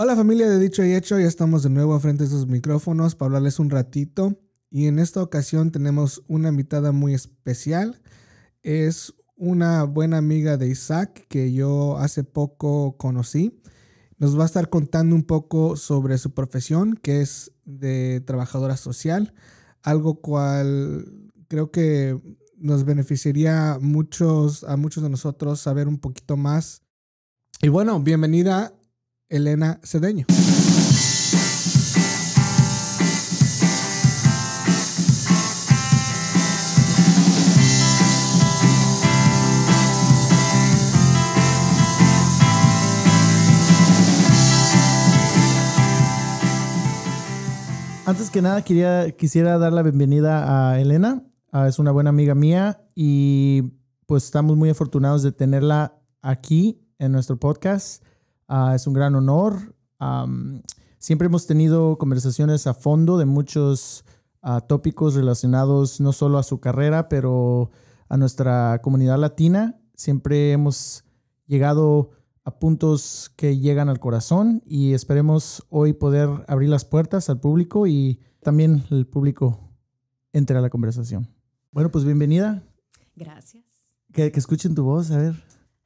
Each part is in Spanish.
Hola familia de Dicho y Hecho, ya estamos de nuevo frente a sus micrófonos para hablarles un ratito y en esta ocasión tenemos una invitada muy especial. Es una buena amiga de Isaac que yo hace poco conocí. Nos va a estar contando un poco sobre su profesión, que es de trabajadora social, algo cual creo que nos beneficiaría muchos, a muchos de nosotros saber un poquito más. Y bueno, bienvenida Elena Cedeño. Antes que nada, quería, quisiera dar la bienvenida a Elena. Ah, es una buena amiga mía y pues estamos muy afortunados de tenerla aquí en nuestro podcast. Ah, es un gran honor. siempre hemos tenido conversaciones a fondo de muchos ah, tópicos relacionados no solo a su carrera, pero a nuestra comunidad latina. Siempre hemos llegado a puntos que llegan al corazón y esperemos hoy poder abrir las puertas al público y también el público entre a la conversación. Bueno, pues bienvenida. Gracias. Que, que escuchen tu voz, a ver.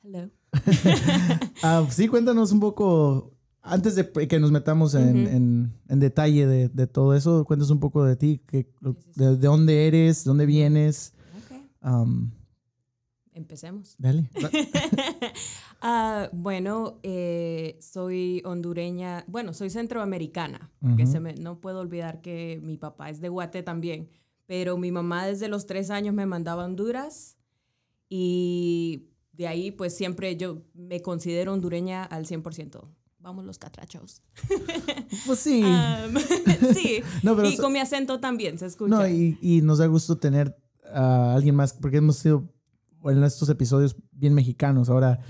Hello. Ah, sí, cuéntanos un poco, antes de que nos metamos en, detalle de, todo eso, cuéntanos un poco de ti, que, de, dónde eres, dónde vienes. Empecemos. Dale. Ah, bueno, eh, soy hondureña, bueno, soy centroamericana, que se me, no puedo olvidar que mi papá es de Guate también, pero mi mamá desde los tres años me mandaba a Honduras y de ahí pues siempre yo me considero hondureña al 100%. Vamos los catrachos. Pues sí. sí. y con mi acento también se escucha. No, y, nos da gusto tener a alguien más, porque hemos sido en estos episodios bien mexicanos. Ahora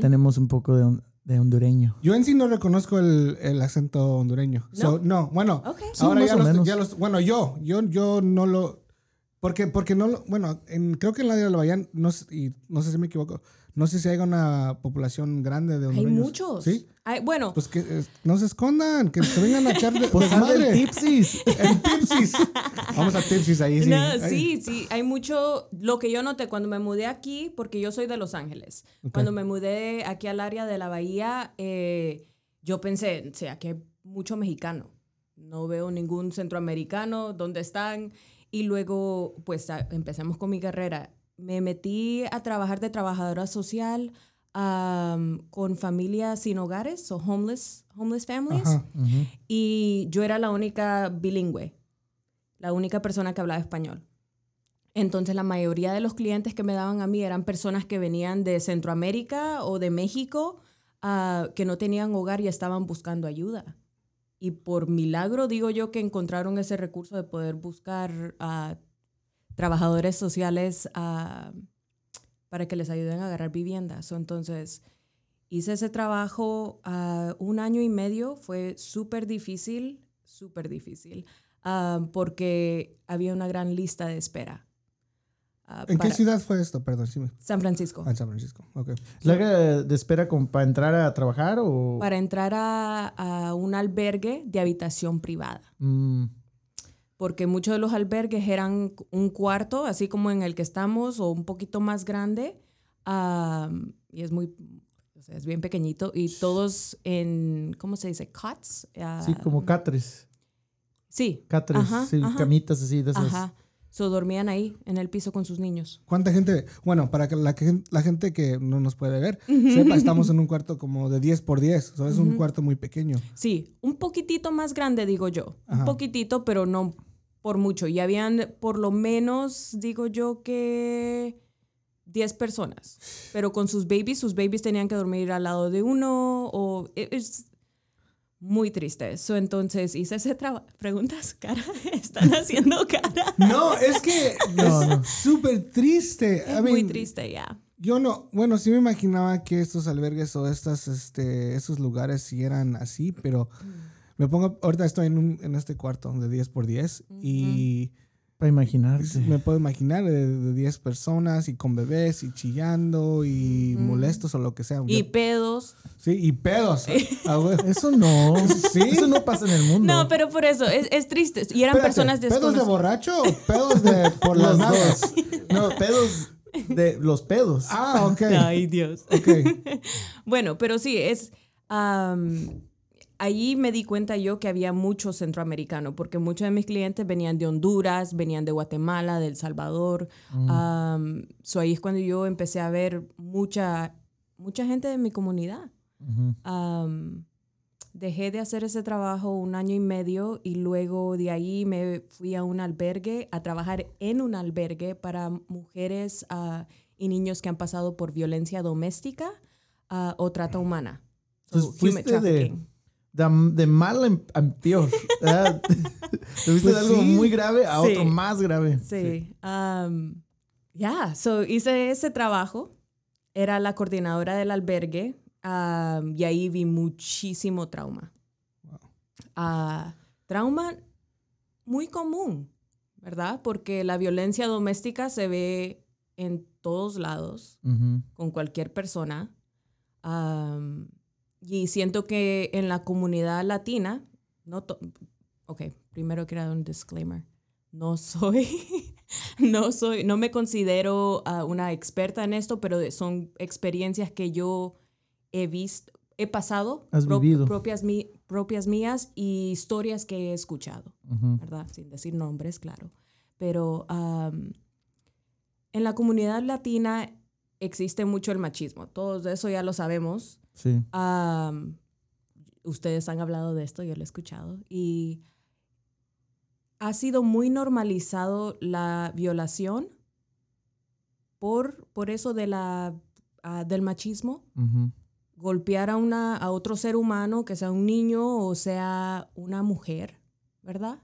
tenemos un poco de, hondureño. Yo en sí no reconozco el, acento hondureño. No, bueno, ahora ya, los, ya, los, Bueno, yo, yo, yo no lo porque, porque no, bueno, en, creo que en la de la Bahía, no, y no sé si me equivoco, no sé si hay una población grande de hondureños. Hay muchos. ¿Sí? Hay, bueno. Pues que eh, no se escondan, que se vengan a echar de pues madre. Tipsis. El tipsis. Vamos a tipsis ahí, sí. No, sí, sí. Hay mucho. Lo que yo noté cuando me mudé aquí, porque yo soy de Los Ángeles. Cuando me mudé aquí al área de la Bahía, eh, yo pensé, o sea, que hay mucho mexicano. No veo ningún centroamericano. ¿Dónde están? Y luego, pues empecemos con mi carrera. Me metí a trabajar de trabajadora social con familias sin hogares, o homeless, homeless families. Y yo era la única bilingüe, la única persona que hablaba español. Entonces la mayoría de los clientes que me daban a mí eran personas que venían de Centroamérica o de México ah, que no tenían hogar y estaban buscando ayuda. Y por milagro digo yo que encontraron ese recurso de poder buscar a trabajadores sociales para que les ayuden a agarrar viviendas. Entonces, hice ese trabajo un año y medio, fue súper difícil, súper difícil, porque había una gran lista de espera. Ah, ¿En qué ciudad fue esto? Perdón, sí. San Francisco. Ah, en San Francisco, ok. ¿La de espera como para entrar a trabajar o...? Para entrar a, un albergue de habitación privada. Mm. Porque muchos de los albergues eran un cuarto, así como en el que estamos, o un poquito más grande. y es muy... O sea, es bien pequeñito. Y todos en... ¿Cómo se dice? Cots. sí, como catres. Sí. Catres, sí, camitas así de esas. Ajá. So, dormían ahí en el piso con sus niños. ¿Cuánta gente? Bueno, para que la, la gente que no nos puede ver, sepa, estamos en un cuarto como de 10 por 10. O es un cuarto muy pequeño. Sí, un poquitito más grande, digo yo. Un poquitito, pero no por mucho. Y habían por lo menos, digo yo, que 10 personas. Pero con sus babies, sus babies tenían que dormir al lado de uno. O e, es, muy triste. eso entonces hice ese trabajo. Preguntas, cara, están haciendo cara. No, es que es súper triste. muy triste, ya. Yo no, bueno, sí me imaginaba que estos albergues o estas, este, esos lugares sí eran así, pero me pongo, ahorita estoy en, un, en este cuarto de 10 por 10 y Para imaginarse. Me puedo imaginar de, de 10 personas y con bebés y chillando y molestos o lo que sea. Y Yo- pedos. sí, y pedos. Ah. Eso no. Sí. Eso no pasa en el mundo. No, pero por eso, es, es triste. Y eran Espérate, personas ¿Pedos de desconocidas. borracho o pedos de por las dos. No, pedos de los pedos. Ah, ok. Ay, Dios. Ok. Bueno, pero sí, es... allí me di cuenta yo que había mucho centroamericano, porque muchos de mis clientes venían de Honduras, venían de Guatemala, de El Salvador. Am, so ahí es cuando yo empecé a ver mucha, mucha gente de mi comunidad. Dejé de hacer ese trabajo un año y medio y luego de ahí me fui a un albergue a trabajar en un albergue para mujeres ah, y niños que han pasado por violencia doméstica ah, o trata humana. So, Entonces, human fuiste de. De, de mal en peor. Tuviste Pues algo sí. muy grave a Sí. otro más grave. Sí. am, Ya, so hice ese trabajo. Era la coordinadora del albergue am, y ahí vi muchísimo trauma. Ah, trauma muy común, ¿verdad? Porque la violencia doméstica se ve en todos lados, con cualquier persona. Am, y siento que en la comunidad latina, no ok, primero quiero dar un disclaimer. No soy, no soy, no me considero ah, una experta en esto, pero son experiencias que yo he visto, he pasado, Has vivido. propias, mi- propias mías y historias que he escuchado. ¿verdad? Sin decir nombres, claro. Pero am, en la comunidad latina existe mucho el machismo. Todos eso ya lo sabemos. Sí. Ustedes han hablado de esto, yo lo he escuchado. Y ha sido muy normalizado la violación por, por eso de la, ah, del machismo golpear a, una, a otro ser humano, que sea un niño o sea una mujer, ¿verdad?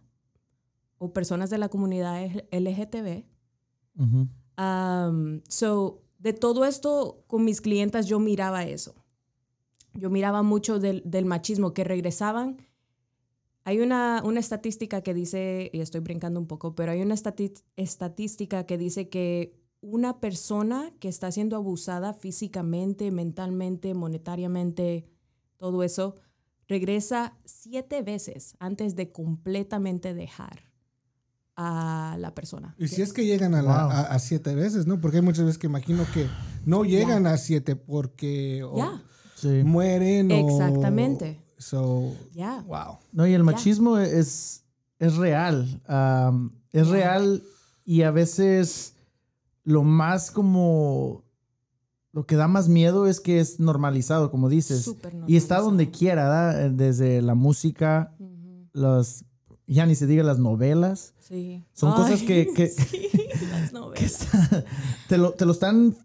O personas de la comunidad LGTB. Ujú. Um, so, de todo esto, con mis clientas yo miraba eso. Yo miraba mucho del, del machismo, que regresaban. Hay una, una estadística que dice, y estoy brincando un poco, pero hay una estadística que dice que una persona que está siendo abusada físicamente, mentalmente, monetariamente, todo eso, regresa siete veces antes de completamente dejar a la persona. Y si es que llegan a, la- Wow. a, a siete veces, ¿no? Porque hay muchas veces que imagino que no llegan a siete porque o Sí. mueren o... Exactamente. So, ya. wow. No, y el machismo es, es real. es real y a veces lo más como... Lo que da más miedo es que es normalizado, como dices. Y está donde quiera, ¿verdad? Desde la música, Ujú, los... Ya ni se diga las novelas. Sí. Son cosas que- que- sí, las novelas. te, lo, te lo están...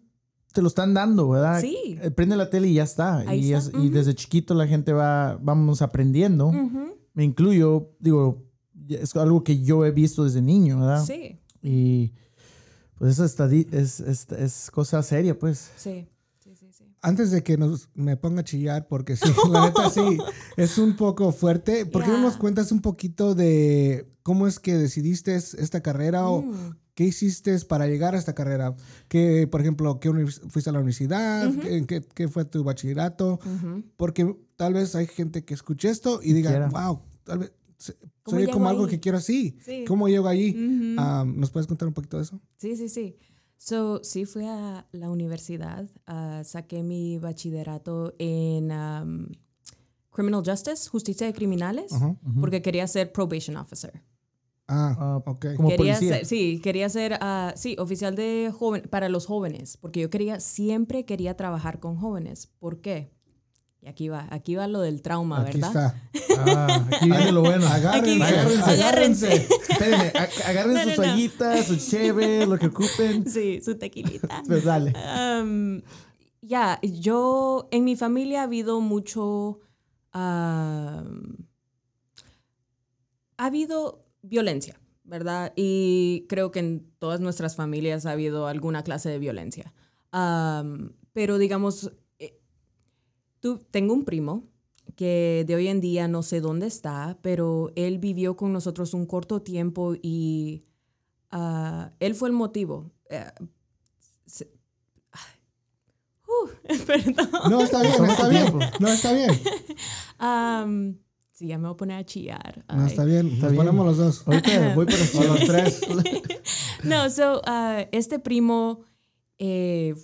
Te lo están dando, ¿verdad? Sí. Eh, Prende la tele y ya está. Ahí y, está, es- y desde chiquito la gente va, vamos aprendiendo. Me incluyo, digo, es algo que yo he visto desde niño, ¿verdad? Sí, Y pues eso está es, es, es cosa seria, pues. sí. Sí, sí, sí. Antes de que nos, me ponga a chillar, porque sí, la neta sí, es un poco fuerte. ¿Por qué no nos cuentas un poquito de cómo es que decidiste esta carrera o Mm. Qué hiciste para llegar a esta carrera? Que, por ejemplo, ¿qué fuiste a la universidad? Ujú. ¿Qué, qué- qué fue tu bachillerato? Ujú. Porque tal vez hay gente que escuche esto y diga, quiera. wow, tal vez se- ¿Cómo soy como algo ahí? que quiero así. Sí. ¿Cómo llego allí? Ujú. Ah, ¿Nos puedes contar un poquito de eso? Sí, sí, sí. So, sí, fui a la universidad, ah, saqué mi bachillerato en um, Criminal Justice, justicia de criminales, Ajá. porque quería ser probation officer. Ah, Ah, ok. como quería policía. ser, sí, quería ser, ah, sí, oficial de joven, para los jóvenes, porque yo quería, siempre quería trabajar con jóvenes. ¿Por qué? Y aquí va, aquí va lo del trauma, Aquí ¿verdad? está. Ah, aquí viene lo bueno. Agárrense, agárrense. Agárrense. Espérenme, ag- agarren No, sus no, no. toallitas, sus cheve, lo que ocupen. Sí, su tequilita. Pues dale. Um, ya, yo, en mi familia ha habido mucho, ha habido violencia, ¿verdad? Y creo que en todas nuestras familias ha habido alguna clase de violencia. Um, pero digamos, eh, tú, tengo un primo que de hoy en día no sé dónde está, pero él vivió con nosotros un corto tiempo y ah, él fue el motivo. Eh, se- uh, perdón. No, está bien, está bien. No, está bien. sí, ya me voy a poner a chillar. No, Ay. está bien. Está Nos bien. ponemos los dos. Ahorita voy O los tres. No, so, ah, este primo eh,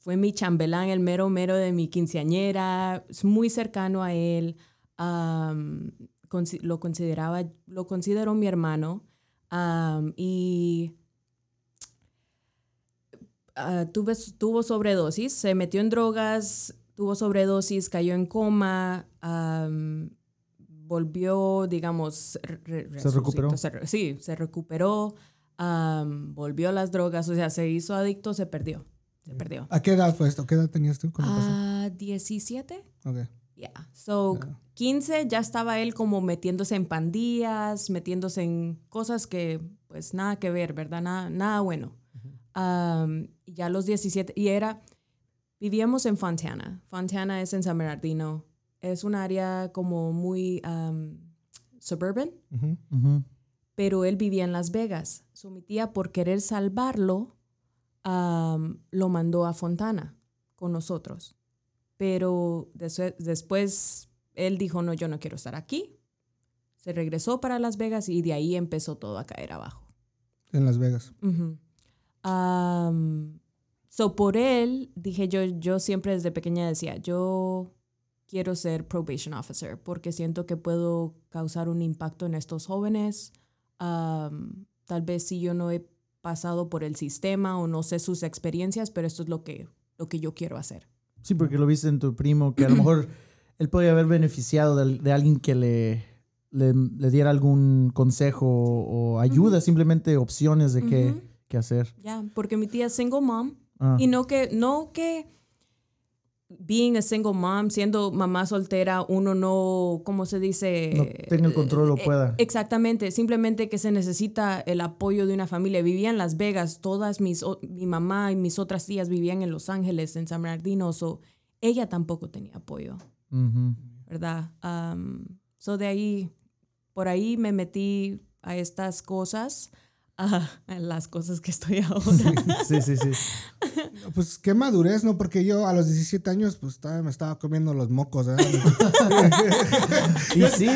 fue mi chambelán, el mero mero de mi quinceañera, es muy cercano a él, consi- lo consideraba, lo considero mi hermano, am, y tuve, tuvo sobredosis, se metió en drogas, tuvo sobredosis, cayó en coma, am, volvió, digamos, Se recuperó. se re- sí, se recuperó, am, volvió a las drogas, o sea, se hizo adicto, se perdió, se perdió. ¿A qué edad fue esto? ¿Qué edad tenías tú cuando pasó? Ah, 17. Ok. Yeah. So, 15 ya estaba él como metiéndose en pandillas, metiéndose en cosas que, pues, nada que ver, ¿verdad? Nada, nada bueno. Um, y ya a los 17, y era, vivíamos en Fontana. Fontana es en San Bernardino. Es un área como muy um, suburban, pero él vivía en Las Vegas. So, mi tía, por querer salvarlo, um, lo mandó a Fontana con nosotros. Pero des- después él dijo, no, yo no quiero estar aquí. Se regresó para Las Vegas y de ahí empezó todo a caer abajo. En Las Vegas. So por él, dije yo, yo siempre desde pequeña decía, yo quiero ser probation officer porque siento que puedo causar un impacto en estos jóvenes. Am, tal vez si yo no he pasado por el sistema o no sé sus experiencias, pero esto es lo que, lo que yo quiero hacer. Sí, porque lo viste en tu primo, que a lo mejor él podía haber beneficiado de, de alguien que le, le, le diera algún consejo o ayuda, simplemente opciones de qué, Ujú. qué hacer. Ya, porque mi tía es single mom Ah, Y no que, no que being a single mom, siendo mamá soltera, uno no, ¿cómo se dice? No tenga el control o Eh, pueda. Exactamente, simplemente que se necesita el apoyo de una familia. Vivía en Las Vegas, todas mis, o- mi mamá y mis otras tías vivían en Los Ángeles, en San Bernardino, so ella tampoco tenía apoyo. ¿verdad? Um, so de ahí, por ahí me metí a estas cosas, a, a las cosas que estoy ahora. Sí, sí, sí. Pues qué madurez, ¿no? Porque yo a los 17 años, pues todavía me estaba comiendo los mocos, ¿eh? Y sí,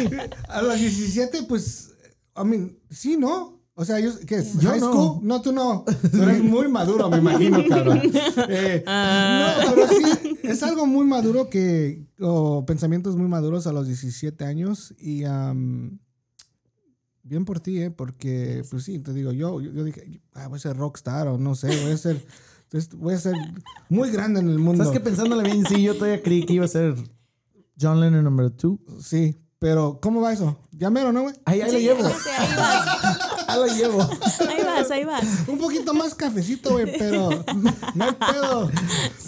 A los 17, pues, I mean, sí, ¿no? O sea, yo, ¿qué es? Yo ¿High no. school? No, tú no. Tú eres muy maduro, me imagino, cabrón. Eh, no, pero sí, es algo muy maduro que, o pensamientos muy maduros a los 17 años y bien por ti, ¿eh? Porque, pues sí, te digo, yo, yo, yo dije, ah, voy a ser rockstar o no sé, voy a ser, voy a ser muy grande en el mundo. ¿sabes que pensándole bien? Sí, yo todavía creí que iba a ser John Lennon número 2. Sí, pero ¿cómo va eso? Ya mero, ¿no, güey? Ahí, ahí lo Sí, llevo, sí, ahí vas, ahí lo llevo. ahí vas, ahí vas. Un poquito más cafecito, güey, pero no hay pedo.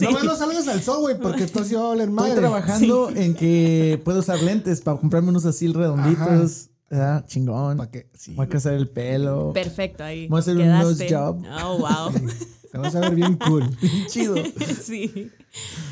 Nomás no salgas al sol, güey, porque entonces va a valer Estoy trabajando en que puedo usar lentes para comprarme unos así redonditos. ¿Verdad? Chingón. Pa' que- sí, Voy a casar el pelo. Perfecto, ahí. Voy a hacer un quedaste. nose job. Oh, wow. Te vas a ver bien cool. Chido. sí.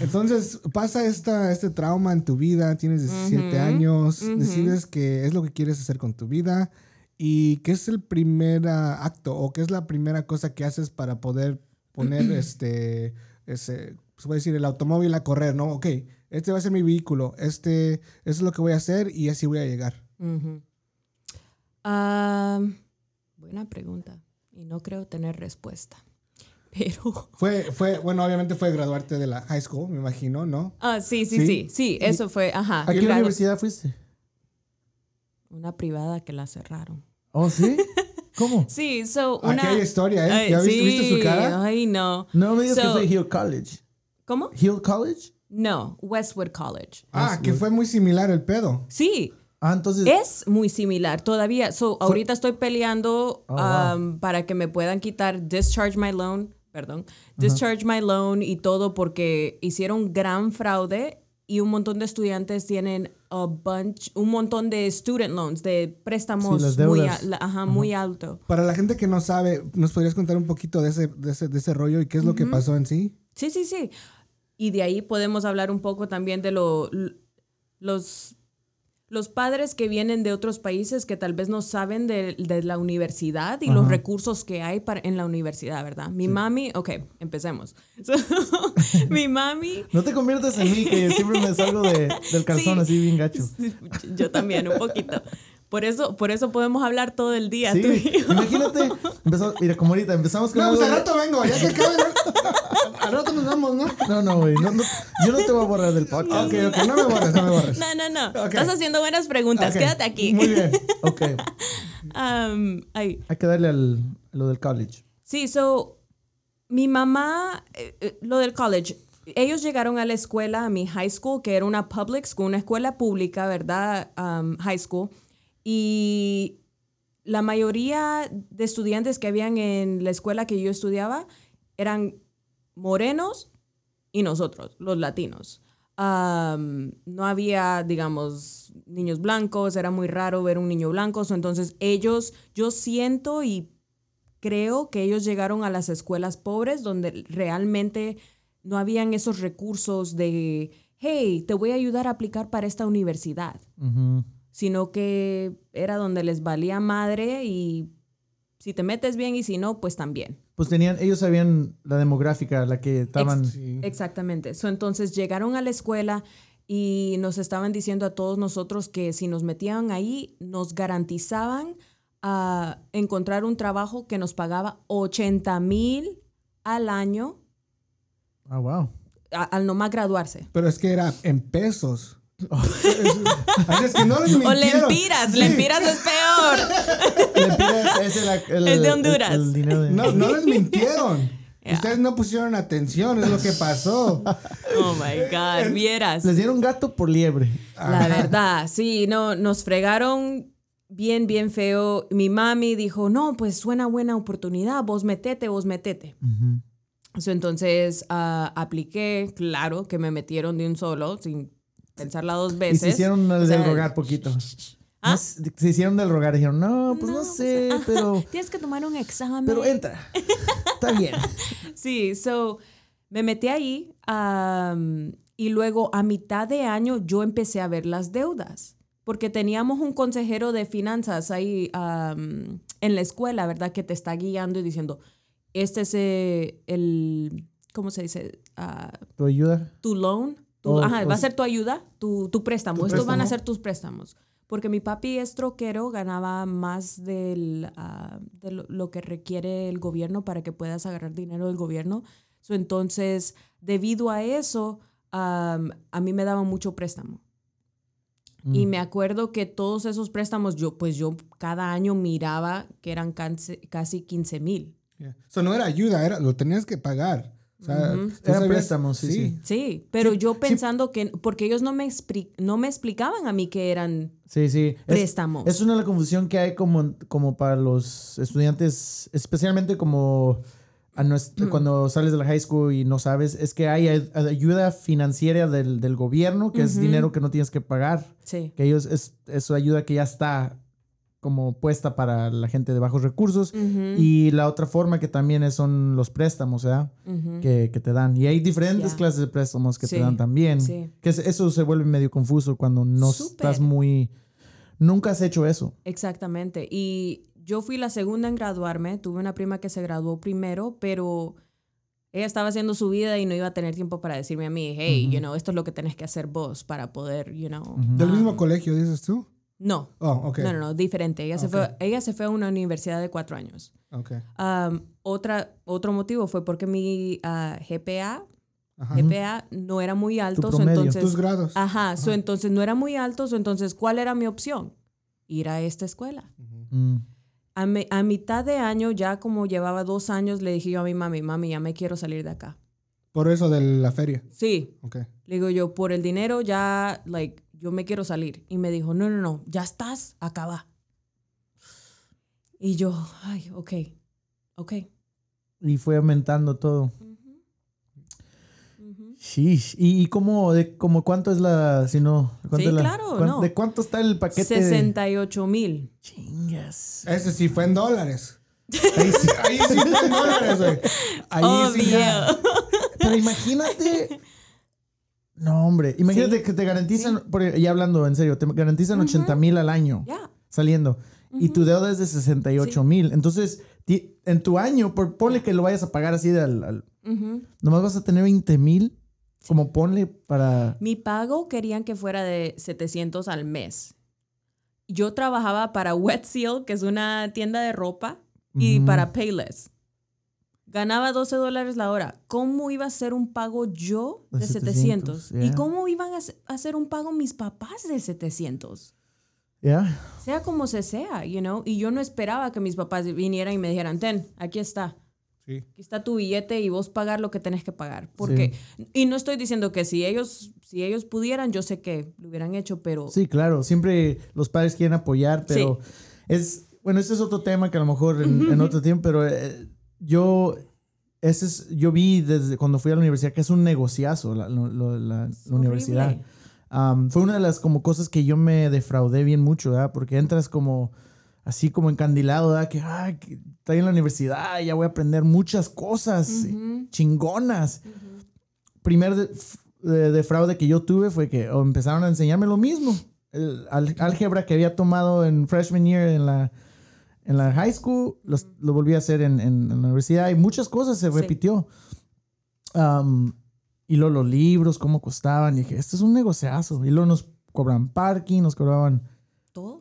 Entonces pasa esta, este trauma en tu vida, tienes 17 años, decides que es lo que quieres hacer con tu vida y qué es el primer acto o qué es la primera cosa que haces para poder poner este, ese, se puede decir, el automóvil a correr, ¿no? Ok, este va a ser mi vehículo, este, es lo que voy a hacer y así voy a llegar. Ujú. Ah, buena pregunta. Y no creo tener respuesta. Pero. Fue, fue, bueno, obviamente fue graduarte de la high school, me imagino, ¿no? Ah, sí, sí, Sí. sí. Sí, eso fue. Ajá. ¿A qué Claro. universidad fuiste? Una privada que la cerraron. ¿Oh, sí? ¿Cómo? Sí, so. Aquí Una... hay historia, ¿eh? Ay, ¿Ya viste, sí, viste su cara? Ay, no. No me digas que fue Hill College. ¿Cómo? ¿Hill College? No, Westwood College. Ah, que fue muy similar el pedo. Sí, Ah, entonces. Es muy similar todavía. So, ahorita estoy peleando Oh, wow. um, para que me puedan quitar discharge my loan, perdón, discharge my loan y todo porque hicieron gran fraude y un montón de estudiantes tienen a bunch, un montón de student loans, de préstamos Sí, las muy, a- la- ajá, muy alto. Para la gente que no sabe, ¿nos podrías contar un poquito de ese, de ese, de ese rollo y qué es lo que pasó en sí? Sí, sí, sí. Y de ahí podemos hablar un poco también de lo, los, los padres que vienen de otros países que tal vez no saben de, de la universidad y los recursos que hay para, en la universidad, ¿verdad? Mi mami, ok, empecemos. So, mi mami... No te conviertas en mí, que siempre me salgo de, del calzón Sí. así bien gacho. Yo también, un poquito. Por eso, por eso podemos hablar todo el día, Sí, tú y yo. imagínate, empezó- mira, como ahorita empezamos con No, algo pues al de- rato vengo, ya que acabe. Al rato nos vamos, ¿no? No, no, güey, no, no, yo no te voy a borrar del podcast. Ok, ok, no me borres, no me borres. No, no, no. Estás haciendo buenas preguntas. Quédate aquí. Muy bien. Ok, Um, ay, hay que darle al, lo del college. Sí, so, mi mamá, eh, eh, lo del college, ellos llegaron a la escuela, a mi high school, que era una public school, una escuela pública, ¿verdad? Um, high school. Y la mayoría de estudiantes que habían en la escuela que yo estudiaba eran morenos y nosotros, los latinos. No había, digamos, niños blancos, era muy raro ver un niño blanco, so, entonces ellos, yo siento y creo que ellos llegaron a las escuelas pobres donde realmente no habían esos recursos de, hey, te voy a ayudar a aplicar para esta universidad, Ujú. Sino que era donde les valía madre y si te metes bien y si no, pues también. Pues tenían, ellos sabían la demográfica, la que estaban. Sí. Exactamente. So, entonces llegaron a la escuela y nos estaban diciendo a todos nosotros que si nos metían ahí, nos garantizaban a encontrar un trabajo que nos pagaba 80 mil al año Ah, wow. a- al nomás graduarse. Pero es que era en pesos. Así es que no les O lempiras, Sí. lempiras es peor. Lempiras es el, el- Es de Honduras. el dinero de- No, no les mintieron. Ustedes no pusieron atención, es lo que pasó. Oh my God, vieras. Les dieron gato por liebre. La verdad, sí, no, nos fregaron bien, bien feo. Mi mami dijo, no, pues suena buena oportunidad, vos metete, vos metete. So, entonces ah, apliqué, claro, que me metieron de un solo, sin pensarla dos Y veces. se hicieron O del sea, rogar poquito. ¿Ah? No se hicieron del rogar. Dijeron, no, pues no, No, sé, pero, Tienes que tomar un examen. pero entra. Está bien. Sí, so me metí ahí am, y luego a mitad de año yo empecé a ver las deudas porque teníamos un consejero de finanzas ahí am, en la escuela, ¿verdad? Que te está guiando y diciendo, este es eh, el, ¿cómo se dice? Ah, ¿Tu ayuda? tu loan, tu- Oh, ajá, oh, va a ser tu ayuda, tu, tu préstamo. Tu Estos van a préstamo. ser tus préstamos. Porque mi papi es troquero, ganaba más del, ah, de lo, lo que requiere el gobierno para que puedas agarrar dinero del gobierno. So, entonces, debido a eso, am, a mí me daban mucho préstamo. Y me acuerdo que todos esos préstamos, yo pues yo cada año miraba que eran casi, casi 15 mil. Yeah. So, no era ayuda, era, lo tenías que pagar. O sea, tú Eran préstamos, sí, sí. Sí, pero yo pensando que, porque ellos no me, no me explicaban a mí que eran Sí, sí. Préstamos. es una de la confusión que hay como, como para los estudiantes, especialmente como a cuando sales de la high school y no sabes, es que hay ay- ayuda financiera del, del gobierno, que es dinero que no tienes que pagar. Sí. Que ellos, es, es ayuda que ya está como puesta para la gente de bajos recursos. Y la otra forma que también es- son los préstamos, ¿verdad? que, que te dan. Y hay diferentes Ya. clases de préstamos que Sí, te dan también. sí. Que es- eso se vuelve medio confuso cuando no estás muy... Nunca has hecho eso. Exactamente. Y yo fui la segunda en graduarme. Tuve una prima que se graduó primero, pero ella estaba haciendo su vida y no iba a tener tiempo para decirme a mí, hey, you know, esto es lo que tenés que hacer vos para poder, you know. ¿Del mismo colegio, dices tú? No. Oh, ok. No, no, no, diferente. Ella, se fue, ella se fue a una universidad de cuatro años. Ok. Um, otra, otro motivo fue porque mi ah, GPA, Ajá. GPA no era muy alto, so promedio. entonces... Tus grados. Ajá, so entonces no era muy alto, so entonces ¿cuál era mi opción? Ir a esta escuela. Mm. A, mi- a mitad de año, ya como llevaba dos años, le dije yo a mi mami, mami, ya me quiero salir de acá. Por eso de la feria. Sí, Ok. le digo yo, por el dinero ya, like, yo me quiero salir. Y me dijo, no, no, no, ya estás, acaba. Y yo, ay, ok, ok. Y fue aumentando todo. Sheesh. ¿Y, y cómo, de, como cuánto es la, si no, cuánto Sí, es la- claro, cuán- no. ¿De cuánto está el paquete? de- 68 mil. Chingas. Ese sí fue en dólares. Ahí sí, ahí sí fue en dólares, güey. Ahí sí ya. Obvio. Pero imagínate No, hombre. Imagínate Sí. que te garantizan, por- ya hablando en serio, te garantizan 80 mil al año saliendo. Y tu deuda es de 68 mil. Entonces, en tu año, por, ponle que lo vayas a pagar así de al, al- Ujú. nomás vas a tener 20 mil. Como ponle para. Mi pago querían que fuera de 700 al mes. Yo trabajaba para Wet Seal, que es una tienda de ropa, y para Payless. Ganaba 12 dólares la hora. ¿Cómo iba a ser un pago yo De de 700? 700, ¿Y yeah. cómo iban a hacer- un pago mis papás de 700? ¿Ya? Sea como se sea, you know? Y yo no esperaba que mis papás vinieran y me dijeran, ten, aquí está. Sí. Aquí está tu billete y vos pagar lo que tenés que pagar. Porque, y no estoy diciendo que si ellos, si ellos pudieran, yo sé que lo hubieran hecho, pero Sí, claro. Siempre los padres quieren apoyar, pero es. Bueno, ese es otro tema que a lo mejor en, en otro tiempo, pero eh, yo. Ese es, yo vi desde cuando fui a la universidad que es un negociazo la, la- universidad. fue una de las como cosas que yo me defraudé bien mucho, ¿verdad? Porque entras como así como encandilado, ¿verdad? Que, ay, que estoy en la universidad, ya voy a aprender muchas cosas chingonas. Primer de- defraude que yo tuve fue que oh, empezaron a enseñarme lo mismo. El al- álgebra que había tomado en freshman year en la, en la high school, los- lo volví a hacer en, en- en la universidad y muchas cosas se Sí. repitió. Am, y luego los libros, cómo costaban. Y dije, esto es un negociazo. Y luego nos cobran parking, nos cobraban. Todo.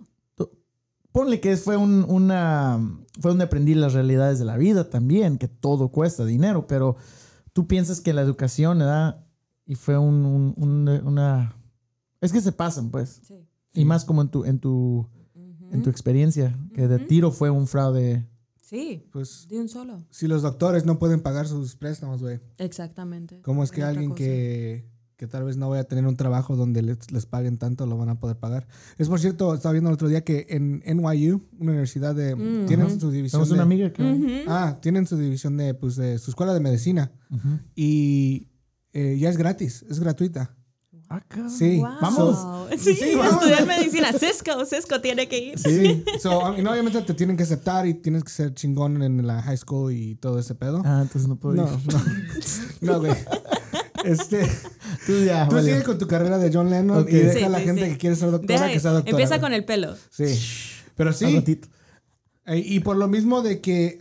Ponle que fue un, una. Fue donde aprendí las realidades de la vida también, que todo cuesta dinero, pero tú piensas que la educación, ¿verdad? Y fue un, un- un- una. Es que se pasan, pues. Sí. Y más como en tu, en tu, en tu experiencia, que de tiro fue un fraude. Sí, Pues de un solo. si los doctores no pueden pagar sus préstamos, güey. Exactamente. ¿Cómo es que Otra alguien cosa. que, que tal vez no vaya a tener un trabajo donde les, les paguen tanto lo van a poder pagar? Es por cierto, estaba viendo el otro día que en NYU, una universidad de... Mm. tienen su división Tenemos de... una amiga que. Ujú. Ah, tienen su división de, pues, de su escuela de medicina. Y eh, ya es gratis, es gratuita. Acá. Sí. Wow. Vamos. Sí, Sí, vamos. estudiar medicina. Cisco, Cisco tiene que ir. Sí. so, y no, obviamente te tienen que aceptar y tienes que ser chingón en la high school y todo ese pedo. Ah, entonces no puedo no, ir. no. No, güey. Este, Tú ya. tú vale. sigue con tu carrera de John Lennon y deja Sí, a la sí, gente sí. que quiere ser doctora Deja- que sea doctora. empieza con el pelo. Sí. Pero sí. ratito. Eh, Y por lo mismo de que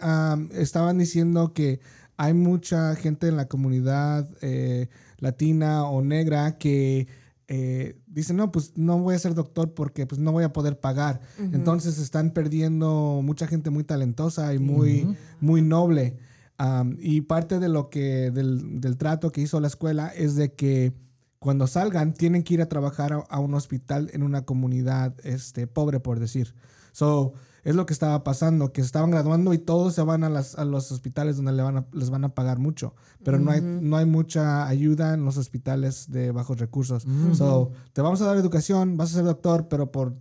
estaban diciendo que hay mucha gente en la comunidad eh, latina o negra que eh, dicen, no, pues no voy a ser doctor porque pues no voy a poder pagar. Entonces están perdiendo mucha gente muy talentosa y muy, muy noble. Y parte de lo que, del, del trato que hizo la escuela es de que cuando salgan tienen que ir a trabajar a, a un hospital en una comunidad este, pobre, por decir. So, es lo que estaba pasando, que se estaban graduando y todos se van a, las, a los hospitales donde le van a- les van a pagar mucho, pero no, hay, no hay mucha ayuda en los hospitales de bajos recursos. So, te vamos a dar educación, vas a ser doctor, pero por,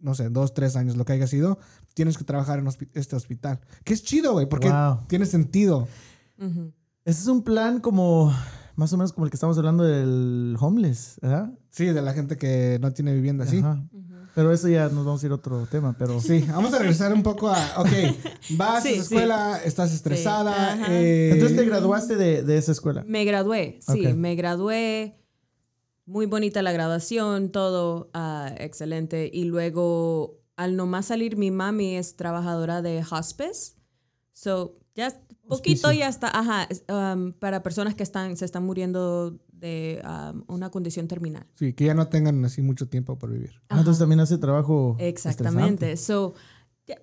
no sé, dos, tres años, lo que haya sido, tienes que trabajar en hospi- este hospital. Que es chido, güey, porque Wow. tiene sentido. Ese es un plan como. Más o menos como el que estamos hablando del homeless, ¿verdad? Sí, de la gente que no tiene vivienda, sí. Ajá. Pero eso ya nos vamos a ir a otro tema, pero Sí, vamos a regresar un poco a, ok, vas Sí, a la escuela, estás estresada. ajá. eh, Entonces te graduaste de, de esa escuela. Me gradué, sí, Ok. me gradué. Muy bonita la graduación, todo ah, excelente. Y luego, al nomás salir, mi mami es trabajadora de hospice. So, ya poquito ya está, ajá, um, para personas que están, se están muriendo de um, una condición terminal. Sí, que ya no tengan así mucho tiempo por vivir. Ah, entonces también hace trabajo. Exactamente. So,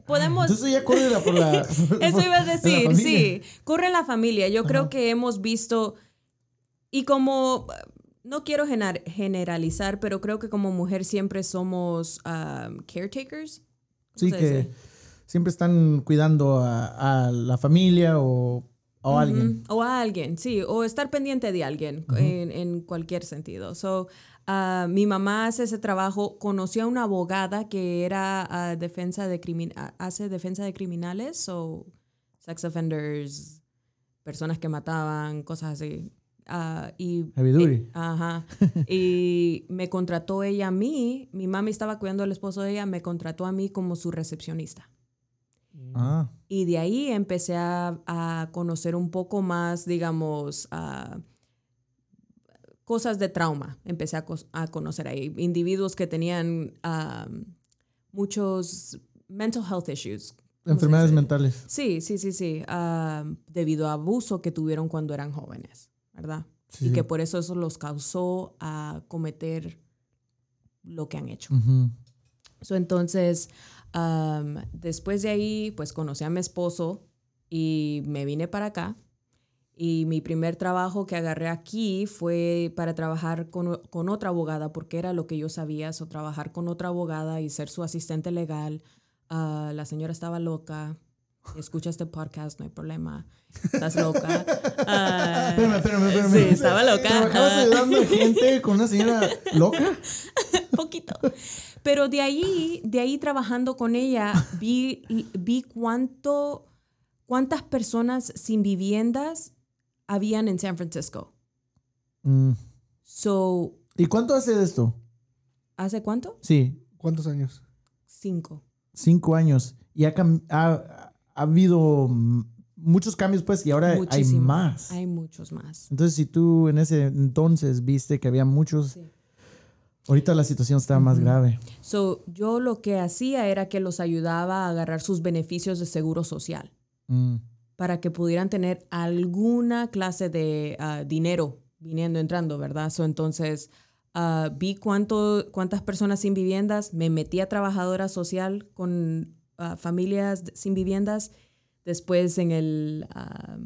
podemos... Entonces ya corre la- por la. Eso iba a decir, sí. Corre la familia. Yo creo que hemos visto, y como, no quiero gener- generalizar, pero creo que como mujer siempre somos um, caretakers. ¿Cómo Sí, que dice? siempre están cuidando a, a la familia o, o a alguien. O a alguien, sí. O estar pendiente de alguien en, en cualquier sentido. So, ah, mi mamá hace ese trabajo. Conoció a una abogada que era ah, defensa de crimin ah, hace defensa de criminales o sex offenders, personas que mataban, cosas así. Y, Heavy duty. ajá. y me contrató ella a mí. Mi mami estaba cuidando al esposo de ella. Me contrató a mí como su recepcionista. Ah, Y de ahí empecé a, a conocer un poco más, digamos, a cosas de trauma empecé a, a conocer ahí. Individuos que tenían um, muchos mental health issues. ¿cómo se Enfermedades mentales. Sí, sí, sí, sí. debido a abuso que tuvieron cuando eran jóvenes, ¿verdad? Sí, y que por eso eso los causó a cometer lo que han hecho. Ujú. So, entonces, después de ahí, pues conocí a mi esposo y me vine para acá. Y mi primer trabajo que agarré aquí fue para trabajar con, con otra abogada, porque era lo que yo sabía, so, trabajar con otra abogada y ser su asistente legal. Ah, la señora estaba loca. Escucha este podcast, no hay problema. Estás loca. Ah, Espérame, espérame, espérame. Sí, estaba loca. ¿Trabajabas Ah. ayudando a gente con una señora loca? poquito. Pero de ahí, de ahí trabajando con ella, vi, vi cuánto, cuántas personas sin viviendas habían en San Francisco. Mm. So, ¿Y cuánto hace de esto? ¿hace cuánto? Sí, ¿Cuántos años? Cinco. cinco años. Y ha, ha, ha habido muchos cambios, pues, y ahora hay más. Hay muchos más. Entonces, si tú en ese entonces viste que había muchos, Sí. ahorita la situación está más grave. So, yo lo que hacía era que los ayudaba a agarrar sus beneficios de seguro social Mm. para que pudieran tener alguna clase de ah, dinero viniendo, entrando, ¿verdad? So, entonces, ah, vi cuánto, cuántas personas sin viviendas, me metí a trabajadora social con ah, familias sin viviendas, después en el, ah,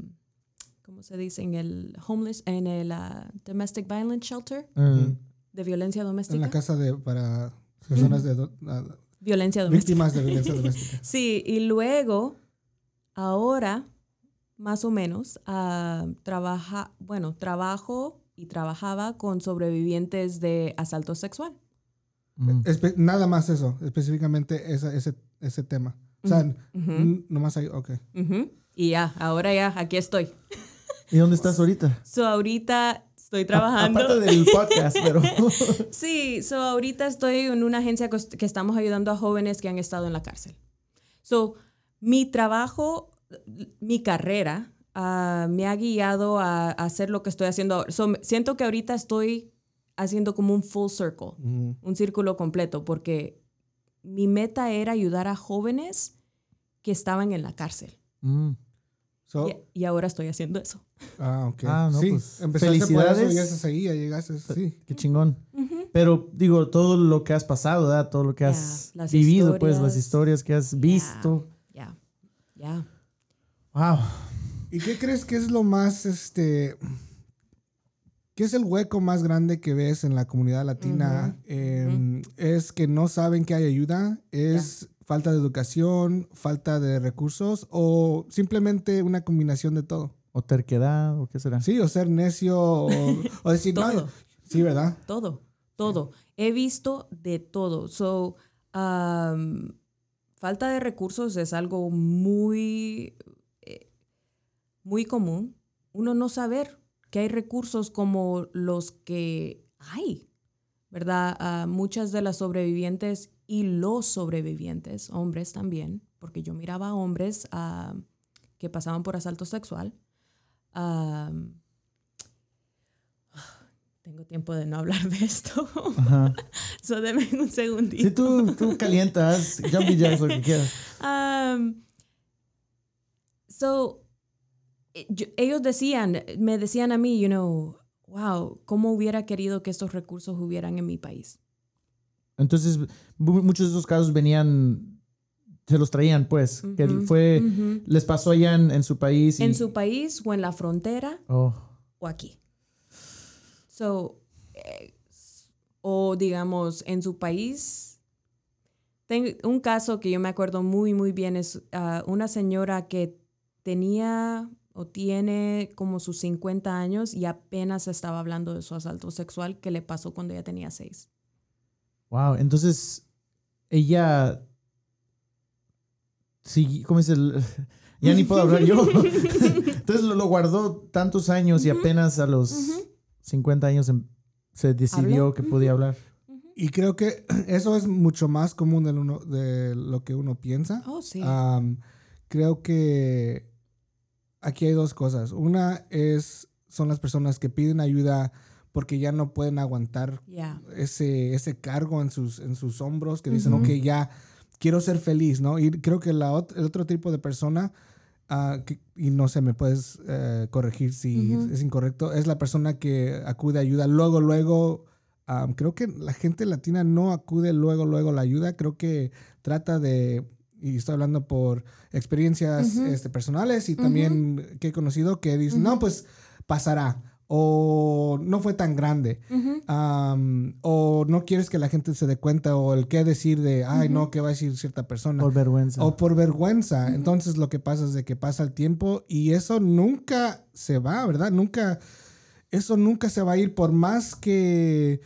¿cómo se dice? En el homeless, en el ah, domestic violence shelter de violencia En doméstica. la casa de para personas de Violencia doméstica. víctimas de violencia doméstica. Sí, y luego, ahora, más o menos, ah, trabaja, bueno, trabajo y trabajaba con sobrevivientes de asalto sexual. mm. Espe- nada más eso, específicamente esa- ese, ese tema. O sea, n- nomás hay, ok. Ujú. Y ya, ahora ya, aquí estoy. ¿Y dónde estás ahorita? So, ahorita estoy trabajando. Aparte del podcast, pero... Sí, so ahorita estoy en una agencia que, estamos ayudando a jóvenes que han estado en la cárcel. So, mi trabajo, mi carrera, ah, me ha guiado a, a hacer lo que estoy haciendo ahora. So, siento que ahorita estoy haciendo como un full circle, un círculo completo, porque mi meta era ayudar a jóvenes que estaban en la cárcel. Mm. So, Y, y ahora estoy haciendo eso. ah, ok. Ah, no, sí, pues, empezaste por eso felicidades. y ya estás ahí, ya llegaste, sí. Qué chingón. Pero digo, todo lo que has pasado, ¿verdad? Todo lo que has vivido, pues las historias. historias que has visto. Ya, ya. Wow. ¿Y qué crees que es lo más, este, qué es el hueco más grande que ves en la comunidad latina? Em, ¿Es que no saben que hay ayuda? ¿Es falta de educación, falta de recursos o simplemente una combinación de todo? O terquedad, o qué será. Sí, o ser necio o, o decir, no, Todo. sí, ¿verdad? Todo, todo. He visto de todo. So, um, falta de recursos es algo muy, eh, muy común. Uno no saber que hay recursos como los que hay, ¿verdad? Ah, muchas de las sobrevivientes y los sobrevivientes, hombres también, porque yo miraba a hombres ah, que pasaban por asalto sexual. ah, tengo tiempo de no hablar de esto. Ajá. So, denme un segundito. Si tú, tú calientas, jacks, lo que quieras. Um, so, yo- ellos decían, me decían a mí, you know, wow, ¿cómo hubiera querido que estos recursos hubieran en mi país? Entonces, mu- muchos de esos casos venían, se los traían, pues. Que Ujú, fue, ujú. les pasó allá en, en su país. y- En su país o en la frontera Oh. o aquí. So, eh, o digamos, en su país. Tengo un caso que yo me acuerdo muy, muy bien es ah, una señora que tenía o tiene como sus 50 años y apenas estaba hablando de su asalto sexual que le pasó cuando ella tenía 6. Wow. Entonces, ella. Sí, ¿cómo dice? El- Ya ni puedo hablar yo. Entonces lo, lo guardó tantos años y apenas a los 50 años em- se decidió Habló. que podía hablar. Y creo que eso es mucho más común de, uno, de lo que uno piensa. Oh, sí. Creo que aquí hay dos cosas. Una es, son las personas que piden ayuda porque ya no pueden aguantar Yeah. ese, ese cargo en sus, en sus hombros que dicen, ok, ya quiero ser feliz, ¿no? Y creo que la ot- el otro tipo de persona, que- y no sé, me puedes eh, corregir si es incorrecto, es la persona que acude a ayuda luego, luego. ah, creo que la gente latina no acude luego, luego a la ayuda. Creo que trata de, y estoy hablando por experiencias este, personales y también que he conocido que dicen, no, pues pasará. O no fue tan grande. O no quieres que la gente se dé cuenta. O el qué decir de, ay, no, ¿qué va a decir cierta persona? Por vergüenza. O por vergüenza. Entonces lo que pasa es de que pasa el tiempo y eso nunca se va, ¿verdad? Nunca, eso nunca se va a ir por más que,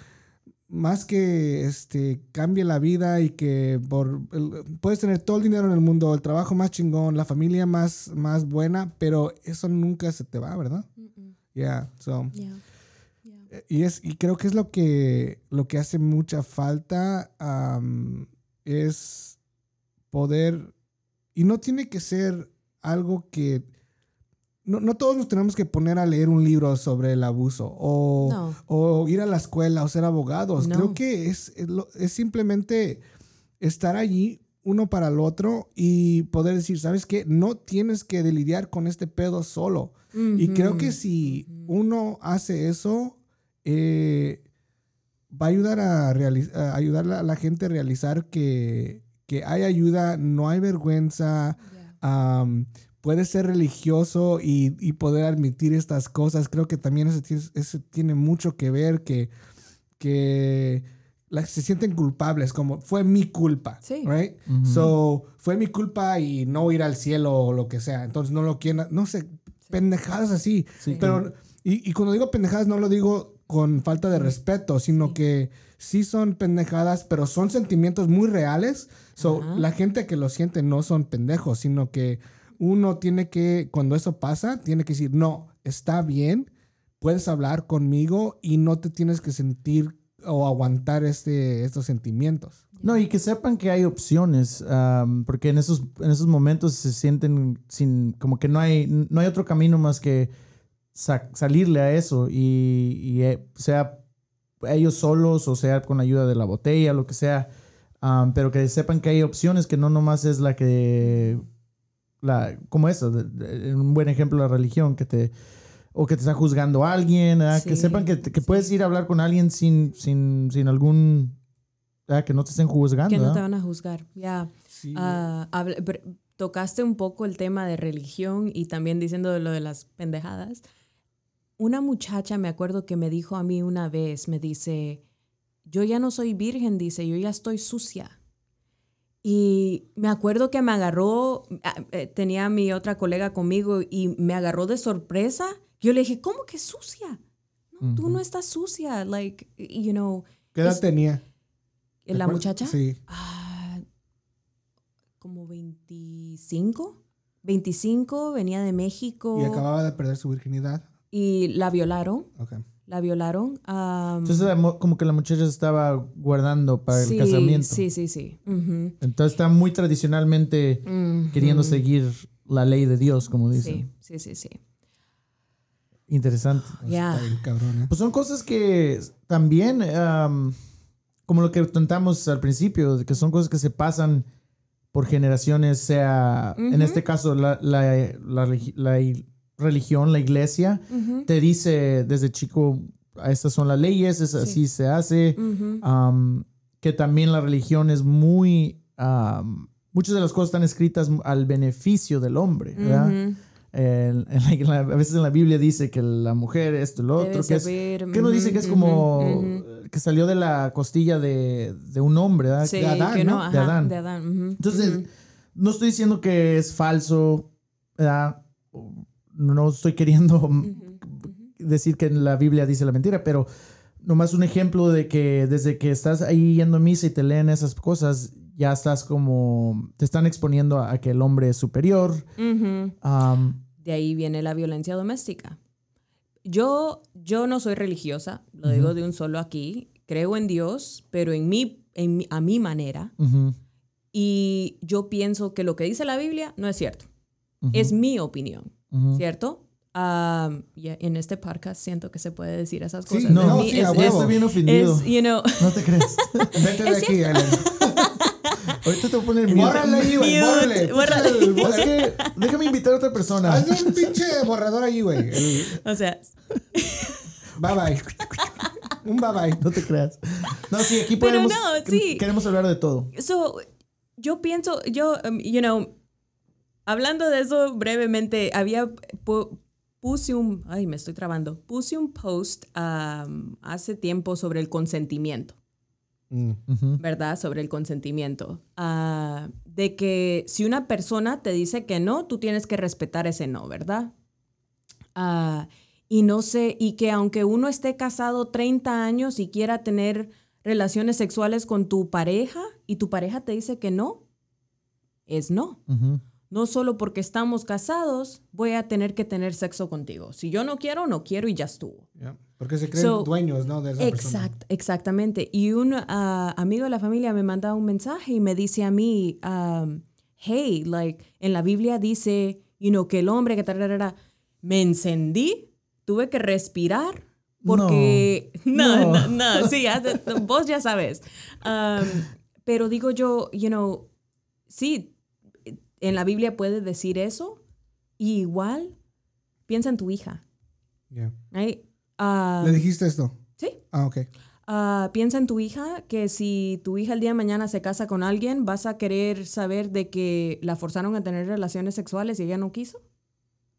más que este, cambie la vida y que por, puedes tener todo el dinero en el mundo, el trabajo más chingón, la familia más, más buena, pero eso nunca se te va, ¿verdad? Yeah, so. Yeah. Y, es, y creo que es lo que, lo que hace mucha falta, es poder, y no tiene que ser algo que, no, no todos nos tenemos que poner a leer un libro sobre el abuso o, No. o ir a la escuela o ser abogados. No. Creo que es, es simplemente estar allí uno para el otro y poder decir, ¿sabes qué? No tienes que lidiar con este pedo solo. Y creo que si uno hace eso, eh, va a ayudar a, ayudar a la gente a realizar que, que hay ayuda, no hay vergüenza, puedes ser religioso y, y poder admitir estas cosas. Creo que también eso, tiene- eso tiene mucho que ver, que, que la- se sienten culpables, como fue mi culpa, Sí. right? So, fue mi culpa y no ir al cielo o lo que sea. Entonces no lo quieren, no sé, pendejadas así. Sí. Pero, y, y cuando digo pendejadas no lo digo con falta de respeto, sino que sí son pendejadas, pero son sentimientos muy reales. So, la gente que lo siente no son pendejos, sino que uno tiene que, cuando eso pasa, tiene que decir, no, está bien, puedes hablar conmigo y no te tienes que sentir o aguantar este, estos sentimientos. No, y que sepan que hay opciones, porque en esos, en esos momentos se sienten sin, como que no hay, no hay otro camino más que sa- salirle a eso y, y, eh, sea ellos solos o sea con la ayuda de la botella, lo que sea, pero que sepan que hay opciones que no nomás es la que, la, como eso, de- de- un buen ejemplo la religión, que te, o que te está juzgando a alguien, ¿verdad? que sepan que, que puedes ir a hablar con alguien sin, sin, sin algún Ah, que no te estén juzgando. Que no te ¿verdad? van a juzgar. Ya. Ah, tocaste un poco el tema de religión y también diciendo de lo de las pendejadas. Una muchacha, me acuerdo que me dijo a mí una vez, me dice, yo ya no soy virgen, dice, yo ya estoy sucia. Y me acuerdo que me agarró, ah, eh, tenía a mi otra colega conmigo y me agarró de sorpresa. Yo le dije, ¿cómo que sucia? No, tú no estás sucia. Like, you know, ¿Qué edad es- tenía? ¿Te la muchacha. Sí. Ah, como 25. 25, venía de México Y acababa de perder su virginidad. y la violaron. Ok. La violaron. am, Entonces, como que la muchacha se estaba guardando para sí, el casamiento. Sí, sí, sí. Entonces, está muy tradicionalmente queriendo seguir la ley de Dios, como dicen. Sí, sí, sí, sí. Interesante. Está cabrón, ¿eh? Pues son cosas que también, am, como lo que contamos al principio, que son cosas que se pasan por generaciones, sea, en este caso, la, la- la la religión, la iglesia, te dice desde chico, estas son las leyes, es así se hace. que también la religión es muy... muchas de las cosas están escritas al beneficio del hombre, ¿verdad? Ujú. En- en la- a veces en la Biblia dice que la mujer esto, lo Debe otro, que es, que uno dice que es como que salió de la costilla de, de un hombre, ¿verdad? Sí, de Adán, ¿no? no, de Adán. de Adán, ujú, Entonces, no estoy diciendo que es falso, ¿verdad? No estoy queriendo decir que la Biblia dice la mentira, pero nomás un ejemplo de que desde que estás ahí yendo a misa y te leen esas cosas, ya estás como, te están exponiendo a, a que el hombre es superior. De ahí viene la violencia doméstica. Yo, yo no soy religiosa, lo digo de un solo aquí. Creo en Dios, pero en mí, en mi- a mi manera. Y yo pienso que lo que dice la Biblia no es cierto. Es mi opinión, ujú, ¿cierto? Um, yeah, en este podcast siento que se puede decir esas Sí, cosas. no, A No, mí sí, es- a huevo. estoy bien ofendido. es, you know, No te crees. Vete de aquí, Ellen. Ahorita te voy a poner mute. Bórrale ahí, güey. Bórrale. Es que déjame invitar a otra persona. Hazle un pinche borrador ahí, güey. O sea, Bye bye. Un bye bye. No te creas. No, sí, aquí Pero podemos. no, sí. Queremos hablar de todo. so, yo pienso, yo, um, you know, hablando de eso brevemente, había pu- puse un, ay, me estoy trabando, puse un post um, hace tiempo sobre el consentimiento. Mm. ¿verdad? Sobre el consentimiento. Ah, de que si una persona te dice que no, tú tienes que respetar ese no, ¿verdad? Ah, y no sé, y que aunque uno esté casado 30 años y quiera tener relaciones sexuales con tu pareja y tu pareja te dice que no, es no. Ujú. No solo porque estamos casados, voy a tener que tener sexo contigo. Si yo no quiero, no quiero y ya estuvo. Porque se creen So, dueños, ¿no? De esa persona. Exactamente. Y un ah, amigo de la familia me manda un mensaje y me dice a mí, um, hey, like, en la Biblia dice, you know, que el hombre que tararara, me encendí, tuve que respirar porque no, No. no, no, sí, ya vos ya sabes. Um, pero digo yo, you know, sí, en la Biblia puede decir eso y igual piensa en tu hija. Right? Um, ¿Le dijiste esto? sí. Ah, ok. Ah, piensa en tu hija, que si tu hija el día de mañana se casa con alguien, vas a querer saber de que la forzaron a tener relaciones sexuales y ella no quiso.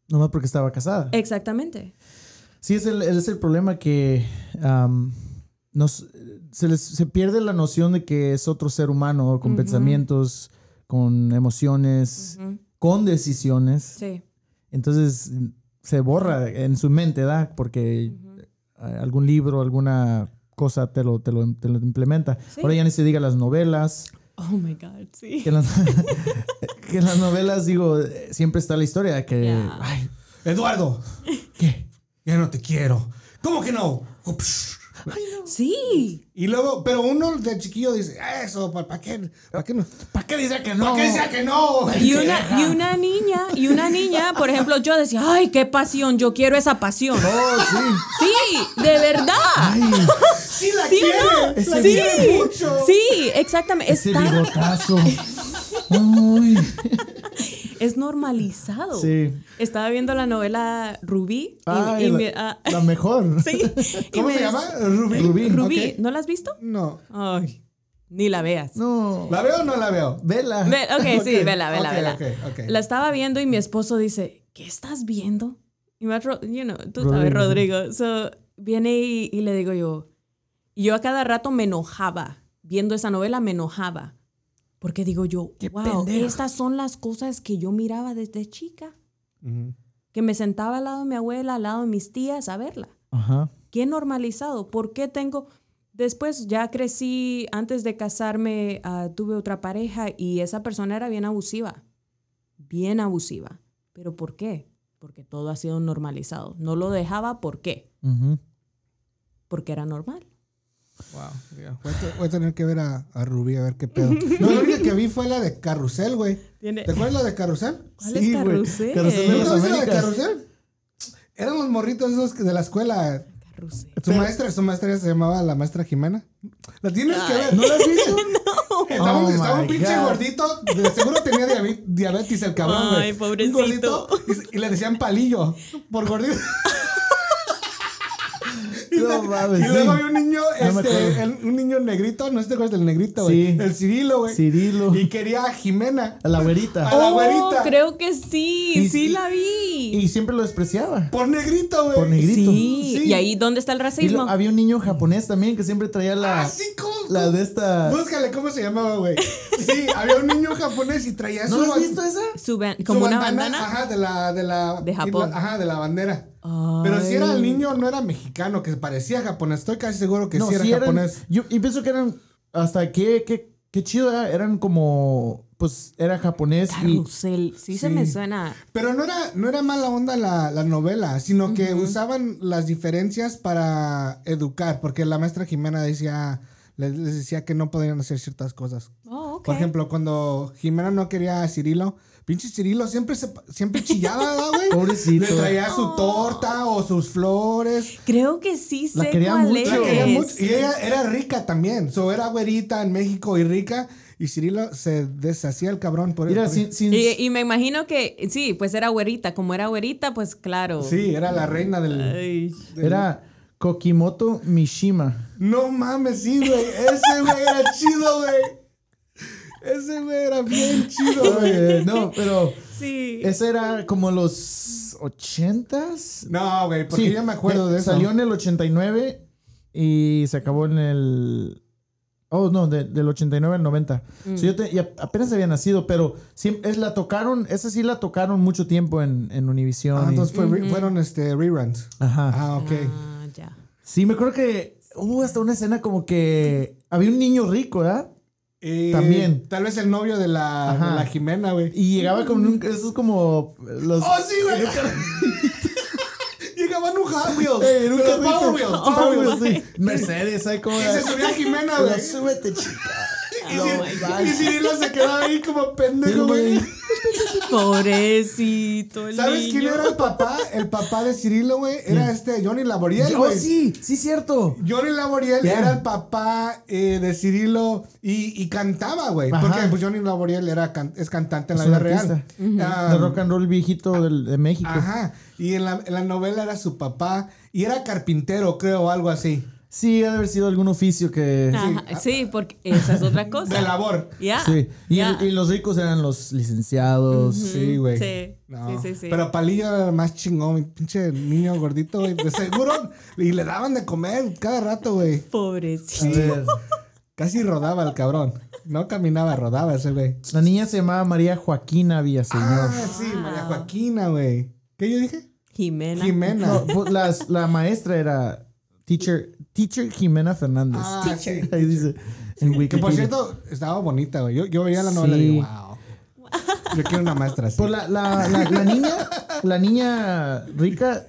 Nomás porque estaba casada. Exactamente. Sí, es el, es el problema que am, nos, se, les, se pierde la noción de que es otro ser humano con pensamientos, con emociones, con decisiones. Sí. Entonces se borra en su mente, ¿verdad? Porque algún libro, alguna cosa te lo, te lo, te lo implementa. Sí. Ahora ya ni se diga las novelas. Oh my God, sí. Que en las, que en las novelas, digo, siempre está la historia de que, ay, Eduardo, ¿qué? ya no te quiero. ¿Cómo que no? Ups. Sí. Y luego, pero uno de chiquillo dice, eso, ¿para qué? ¿Para qué no? ¿Para qué dice que no? ¿Para qué decía que no? Y una, y una niña, y una niña, por ejemplo, yo decía, ay, qué pasión, yo quiero esa pasión. Oh, sí. Sí, de verdad. Ay, Sí la ¿Sí quiere. no? La Sí. quiere mucho. Sí, exactamente. ese Está- bigotazo. Uy. Es normalizado. Sí. Estaba viendo la novela Rubí. y- Ay, y la, me- ah, la mejor. sí. y ¿Cómo se llama? Rubí. Rubí. Rubí. Ok. ¿No la has visto? No. Ay, ni la veas. No. ¿La veo o no la veo? Vela. Ve- ok, sí, vela, vela, ok, vela. ok, ok. La estaba viendo y mi esposo dice, ¿qué estás viendo? Y me, you know, tú Rodrigo. sabes, Rodrigo. So, viene y, y le digo yo, y yo a cada rato me enojaba. Viendo esa novela me enojaba. Porque digo yo, Qué wow, pendeja. estas son las cosas que yo miraba desde chica. Que me sentaba al lado de mi abuela, al lado de mis tías a verla. Ajá. qué normalizado, por qué tengo... Después ya crecí, antes de casarme ah, tuve otra pareja y esa persona era bien abusiva, bien abusiva. ¿Pero por qué? Porque todo ha sido normalizado. No lo dejaba, ¿por qué? Porque era normal. Wow. ya. Voy, a te- voy a tener que ver a, a Rubí a ver qué pedo. No, la única que vi fue la de Carrusel, güey. ¿Te acuerdas la de Carrusel? ¿Cuál Sí, es güey. Carrusel? Carrusel de ¿No las la de. Carrusel? Eran los morritos esos de la escuela. Carrusel. Su maestra, su maestra se llamaba la maestra Jimena. La tienes que ver. ¿No la has visto? Estaba, un- Oh estaba un my pinche God. gordito. De seguro tenía diabe- diabetes el cabrón, güey. Ay, Un pobrecito. gordito, y, y le decían palillo por gordito. No mames. Y luego sí. había un niño, No este, el- un niño negrito, no sé si te acuerdas del negrito, güey. Sí. El Cirilo, güey. Cirilo. Y quería a Jimena. A la güerita. A la Oh, güerita. creo que sí, Y- sí la vi. Y siempre lo despreciaba. Por negrito, güey. Por negrito. sí. Sí. y ahí dónde está el racismo. lo- había un niño japonés también que siempre traía la, Así como. la de esta. Búscale cómo se llamaba, güey. Sí, había un niño japonés y traía ¿No su. has visto esa? Su como una bandana. Ajá, de la. De, la, De Japón. Ajá, de la bandera. Pero si era el niño, no era mexicano, que parecía japonés. Estoy casi seguro que no, sí era eran- japonés. Yo y pienso que eran. Hasta qué, qué, qué chido era. Eran como. Pues era japonés y. Carrusel, sí, se me suena. Pero no era, no era mala onda la, la novela, sino que usaban las diferencias para educar, porque la maestra Jimena decía, les, les decía que no podían hacer ciertas cosas. Oh. Por ejemplo, cuando Jimena no quería a Cirilo, pinche Cirilo siempre, se, siempre chillaba, ¿verdad, güey. Pobrecito. Le traía su torta o sus flores. Creo que sí La sé quería cuál mucho. es. La quería mucho. Y ella era rica también. So, era güerita en México y rica. Y Cirilo se deshacía el cabrón por Mira, por- sin, sin- Y, y me imagino que, sí, pues era güerita. Como era güerita, pues claro. Sí, era la reina del... Ay. era Kokimoto Mishima. No mames, sí, güey. Ese güey era chido, güey. Ese güey era bien chido, güey. No, pero Sí. ese era como los ochentas. No, güey, porque Sí, yo me acuerdo eh, de eso. Salió en el 89 y se acabó en el... Oh, no, de- del 89 al 90. So, yo te- y ap- apenas había nacido, pero sí, es, la tocaron, esa sí la tocaron mucho tiempo en, en Univision. Ah, y- entonces fue- fueron este, reruns. Ajá. Ah, ok. Ah, ya. Sí, me acuerdo que hubo hasta una escena como que había un niño rico, ¿verdad? Eh, También. Tal vez el novio de la, de la Jimena, güey. Y llegaba con un... Esos como... Los, ¡Oh, sí, güey! Llegaba en un Hot Wheels. Eh, Los. Power Wheels. Oh, Power Wheels. sí. Mercedes, ¿sabes cómo Y se subía Jimena, güey. súbete, chica. Y No, vaya. Y Cirilo se quedaba ahí como pendejo, güey. Pobrecito. el ¿Sabes quién era el papá? El papá de Cirilo, güey. Era este Johnny Laboriel, Oh, sí, sí, cierto. Johnny Laboriel Yeah. era el papá eh, de Cirilo y, y cantaba, güey. Porque pues, Johnny Laboriel era can- es cantante en la vida real. Ah, de rock and roll viejito del- de México. Ajá. Y en la, en la novela era su papá. Y era carpintero, creo, o algo así. Sí, ha de haber sido algún oficio que. Ajá, Sí, porque esa es otra cosa. De labor. Ya. Sí. Y, los ricos eran los licenciados. Sí, güey. Sí, No, sí, sí, sí. Pero Palillo era más chingón, mi pinche niño gordito, güey. De seguro. y le daban de comer cada rato, güey. Pobrecito. ver, Casi rodaba el cabrón. No caminaba, rodaba ese güey. La niña se llamaba María Joaquina Villaseñor. Ah, sí, María Joaquina, güey. ¿Qué yo dije? Jimena. Jimena. No, pues, las- la maestra era teacher, teacher Jimena Fernández. Ah, sí. Ahí dice en Que por cierto, estaba bonita, güey. Yo, yo veía la novela y Sí. digo, wow. Yo quiero una maestra así. Pues la, la, la, la niña, la niña rica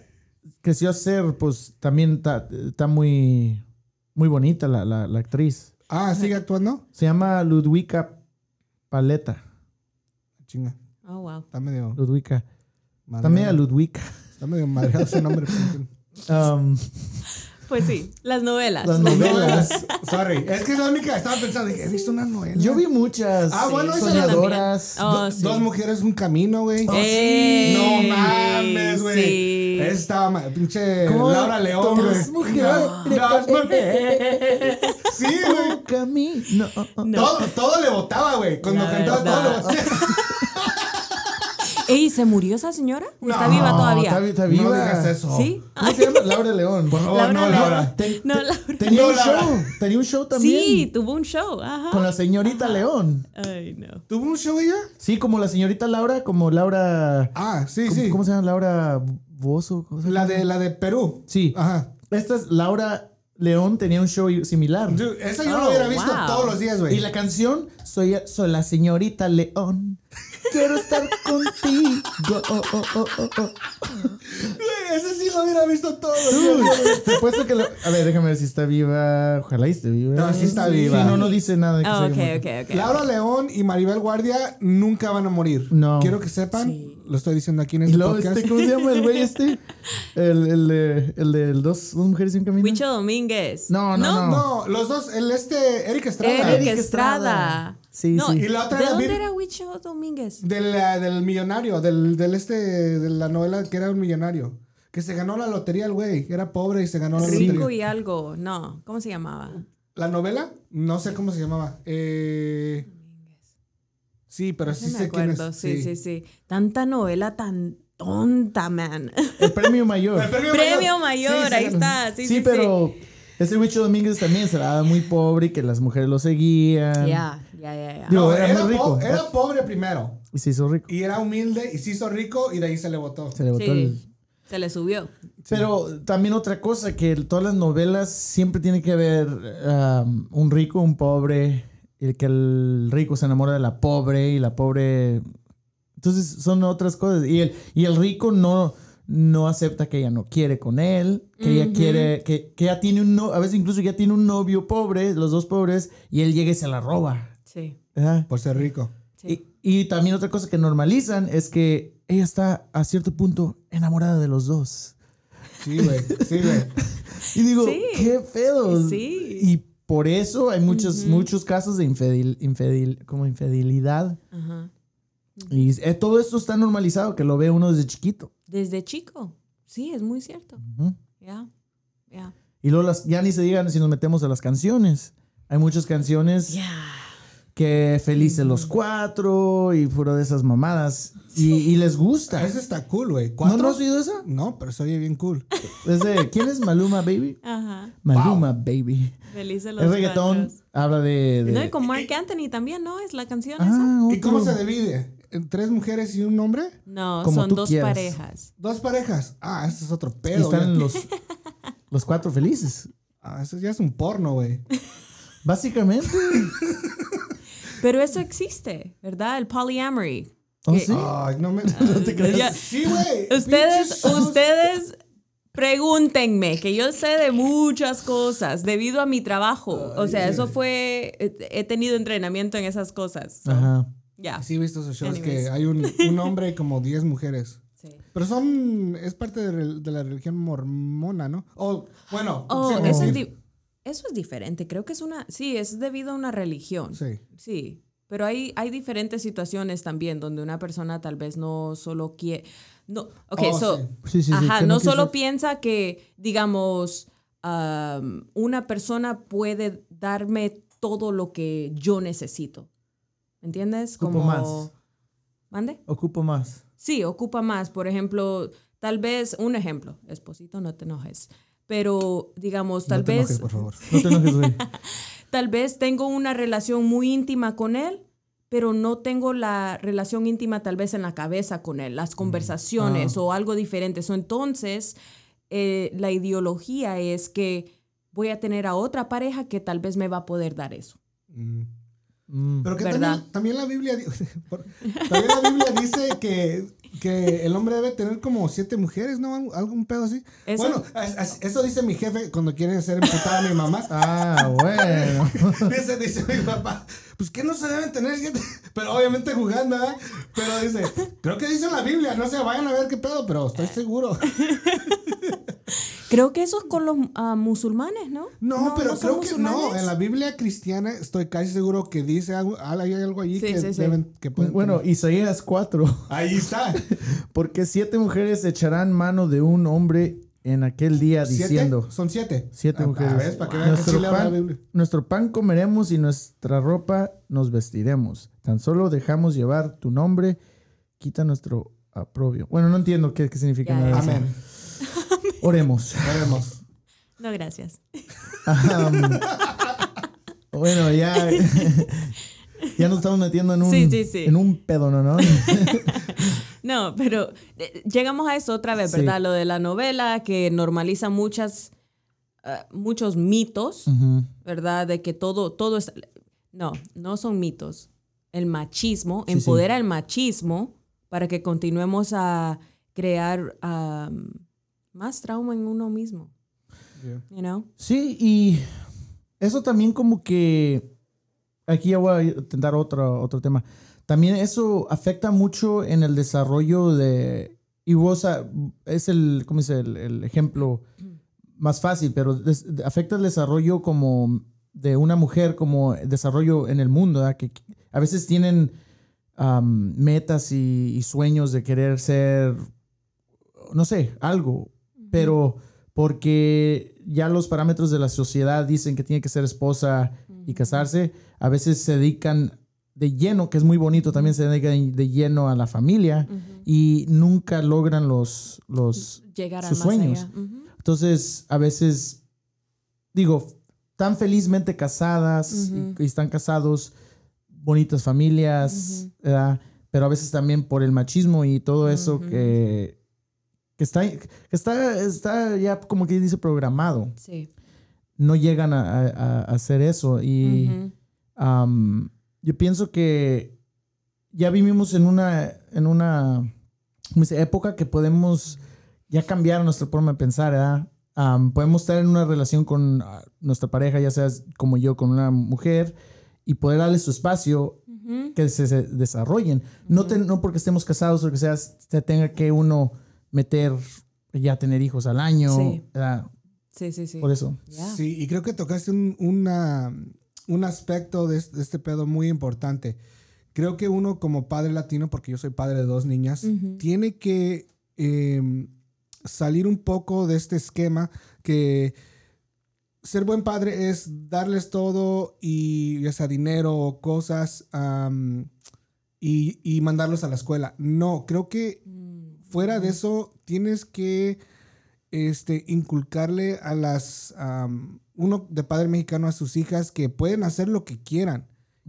creció a ser, pues también está está muy, muy bonita la, la, la actriz. Ah, ¿sigue actuando? Se llama Ludwika Paleta. Chinga. Oh, wow. Está medio. Ludwika. También a Ludwika. Está medio madreado ese nombre. Um, Pues sí, las novelas. las novelas. Sorry. Es que es la única. Estaba pensando, dije, he visto una novela. Yo vi muchas Ah, bueno, esa soñadoras. Oh, Do- sí. Dos mujeres, un camino, güey. Ey, No mames, güey. sí. Esa Estaba pinche. Laura León, Dos güey. mujeres. Dos mujeres. Sí, güey. Camino. Todo, todo le votaba, güey. Cuando La cantaba todo le votaba. Ey, ¿se murió esa señora? ¿O está No, viva todavía? Está, está No viva. digas eso. ¿Sí? ¿Cómo se llama? Laura León. Por favor, Laura no, León. Laura. Ten- No, Laura. Tenía No, un Laura. show. Tenía un show también. Sí, tuvo un show. Ajá. Con la señorita León. Ay, no. ¿Tuvo un show ella? Sí, como la señorita Laura, como Laura. Ah, sí, ¿Cómo, sí. cómo se llama? Laura Bozo. ¿cómo se La de, la de Perú. Sí. Ajá. Esta es Laura León, tenía un show similar. Dude, esa yo Oh, lo hubiera visto wow. todos los días, güey. Y la canción, soy, soy la señorita León. Quiero estar contigo. Oh, oh, oh, oh, oh. Ese sí lo hubiera visto. Dude, te que lo- A ver, déjame ver si está viva. Ojalá y esté viva. No, sí está viva. Sí, no, no dice nada de que Ah, se ok, haya muerto. ok, ok. Laura León y Maribel Guardia nunca van a morir. No. Quiero que sepan, Sí. lo estoy diciendo aquí en este luego, podcast. este, ¿cómo se llama el güey este? El, el, de- el de dos, dos mujeres y un camino. Huicho Domínguez. No, no, no. No, los dos, el este, Eric Estrada. Eric Eric Estrada. Sí, no, sí. Y la otra ¿De era dónde era Huicho Domínguez? Del, del millonario, del, del este, de la novela que era un millonario. Que se ganó la lotería el güey. Era pobre y se ganó la Rico lotería. y algo. No, ¿cómo se llamaba? ¿La novela? No sé cómo se llamaba. Eh, sí, pero sí No me sé quién es. Sí, sí, sí. Tanta novela tan tonta, man. El premio mayor. El premio, Premio mayor, Sí, sí, ahí sí. está. Sí, Sí, sí, pero ese Huicho Domínguez también se la daba muy pobre y que las mujeres lo seguían. Sí. Ya, ya, ya, ya. Digo, No, era era, muy po- rico. era pobre primero. Y se hizo rico. Y era humilde y se hizo rico y de ahí se le votó. Se le botó Sí. el... Se le subió. Pero también otra cosa, que todas las novelas siempre tiene que haber um, un rico, un pobre, y que el rico se enamora de la pobre y la pobre... Entonces son otras cosas. Y el, y el rico no, no acepta que ella no quiere con él, que ella quiere, que, que ya tiene un no, a veces incluso ya tiene un novio pobre, los dos pobres, y él llega y se la roba. Sí. ¿verdad? Por ser rico. Sí. Y, y también otra cosa que normalizan es que ella está a cierto punto enamorada de los dos. Sí, güey. Sí, güey. Y digo, Sí. qué pedo. Sí. Y por eso hay muchos, muchos casos de infidel, infidel- como infidelidad. Ajá. Y eh, todo esto está normalizado, que lo ve uno desde chiquito. Desde chico. Sí, es muy cierto. Ya. Ya. Y luego las, ya ni se digan si nos metemos a las canciones. Hay muchas canciones Ya. Que felices los cuatro y puro de esas mamadas. Y, y les gusta. Ese está cool, güey. ¿No, ¿Cuatro? ¿No has oído esa? No, pero se oye bien cool. Es de- ¿Quién es Maluma Baby? Ajá. Maluma Baby. Felices los El reggaetón cuatros. habla de... de- No, y con Mark Anthony también, ¿no? Es la canción esa. ah, ¿Y cómo se divide? ¿En ¿Tres mujeres y un hombre? No, Como son dos quieras. parejas. ¿Dos parejas? Ah, ese es otro Y pedo. están ya. los, los cuatro felices. Ah, eso ya es un porno, güey. Básicamente. Pero eso existe, ¿verdad? El polyamory. ¿Oh, Que- sí? Ay, no me... te creas. Sí, güey. Ustedes, ustedes pregúntenme, que yo sé de muchas cosas debido a mi trabajo. O sea, eso fue, he tenido entrenamiento en esas cosas. So, Ajá. Ya. Sí, he visto esos shows Anyways. que hay un, un hombre y como 10 mujeres. Sí. Pero son... Es parte de, de la religión mormona, ¿no? O, bueno... Oh, sí, eso, es eso es diferente. Creo que es una, sí, es debido a una religión. Sí. Sí, pero hay, hay diferentes situaciones también donde una persona tal vez no solo quiere... No, ok, Oh, so, sí. Sí. Ajá, no, solo piensa que, digamos, am, una persona puede darme todo lo que yo necesito. ¿Me entiendes? Ocupo más. ¿Mande? Ocupo más. Sí, ocupa más. Por ejemplo, tal vez, un ejemplo, esposito, no te enojes. Pero, digamos, tal no te vez enojes, por favor. No te enojes, tal vez tengo una relación muy íntima con él, pero no tengo la relación íntima tal vez en la cabeza con él, las conversaciones Ah. o algo diferente. So, entonces, eh, la ideología es que voy a tener a otra pareja que tal vez me va a poder dar eso. Mm. Mm. Pero que también, también la Biblia también la Biblia dice que, que el hombre debe tener como siete mujeres, ¿no? Algo- Algún pedo así. Eso- Bueno, eso dice mi jefe cuando quiere hacer emputada a mi mamá. Ah, bueno. Dice, dice mi papá, pues que no se deben tener siete. Pero obviamente jugando, ¿verdad? Pero dice, creo que dice en la Biblia, no sé, vayan a ver qué pedo, pero estoy seguro. Creo que eso es con los ah, musulmanes, ¿no? No, pero creo que no. En la Biblia cristiana estoy casi seguro que dice algo, hay algo allí Sí, que sí, sí. deben, que pueden Bueno, tener. Isaías 4. ahí está. Porque siete mujeres echarán mano de un hombre en aquel día ¿Siete? diciendo. Son siete. Siete Ah, mujeres. Para que nuestro, pan, Biblia. nuestro pan comeremos y nuestra ropa nos vestiremos. Tan solo dejamos llevar tu nombre, quita nuestro aprobio. Bueno, no entiendo qué, qué significa Ya, nada. Amén. Oremos. Veremos. No, gracias. Am, bueno, ya, ya nos estamos metiendo en un, Sí, sí, sí. En un pedo, ¿no? ¿no? Pero eh, llegamos a eso otra vez, Sí. ¿verdad? Lo de la novela que normaliza muchas, ah, muchos mitos. ¿verdad? De que todo, todo es... No, no son mitos. El machismo, Sí, sí. empodera el machismo para que continuemos a crear más trauma en uno mismo, Yeah. you know? Sí, y eso también como que aquí ya voy a intentar otro, otro tema. También eso afecta mucho en el desarrollo de... Y vos ah, es el, ¿cómo dice? El, el ejemplo más fácil, pero des- afecta el desarrollo como de una mujer, como desarrollo en el mundo, ¿verdad? que a veces tienen metas y, y sueños de querer ser, no sé, algo, pero porque ya los parámetros de la sociedad dicen que tiene que ser esposa y casarse, a veces se dedican de lleno, que es muy bonito, también se dedican de lleno a la familia y nunca logran los, los Llegar sus sueños. allá. Ujú. entonces, a veces, digo, tan felizmente casadas y- Ujú. y, están casados, bonitas familias, ¿verdad? pero a veces también por el machismo y todo eso que, que, está, que está, está ya como que dice programado. Sí. No llegan a, a- a hacer eso. Y Ujú. Yo pienso que ya vivimos en una, en una ¿cómo se dice? época que podemos ya cambiar nuestra forma de pensar, ¿verdad? Podemos estar en una relación con ah, nuestra pareja, ya sea como yo, con una mujer, y poder darle su espacio que se, se desarrollen. No, te- no porque estemos casados o que sea, se tenga que uno meter, ya tener hijos al año. Sí. ¿verdad? Sí, sí, sí. Por eso. Sí, y creo que tocaste un, una- un aspecto de este, pedo muy importante. Creo que uno como padre latino, porque yo soy padre de dos niñas, tiene que eh, salir un poco de este esquema que ser buen padre es darles todo y ya sea dinero o cosas y, y mandarlos a la escuela. No, creo que fuera de eso tienes que este, inculcarle a las, uno de padre mexicano a sus hijas que pueden hacer lo que quieran.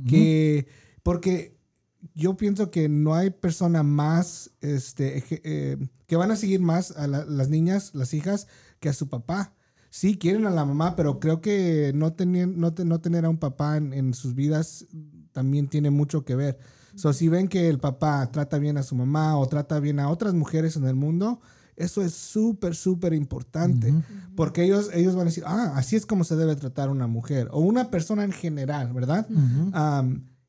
Que, porque yo pienso que no hay persona más, este, eh, que van a seguir más a la- las niñas, las hijas, que a su papá. Sí, quieren a la mamá, pero creo que no, tener no, te- no tener a un papá en, en sus vidas también tiene mucho que ver. So, si ven que el papá trata bien a su mamá o trata bien a otras mujeres en el mundo, eso es súper, súper importante. Porque ellos, ellos van a decir, ah, así es como se debe tratar una mujer o una persona en general, ¿verdad?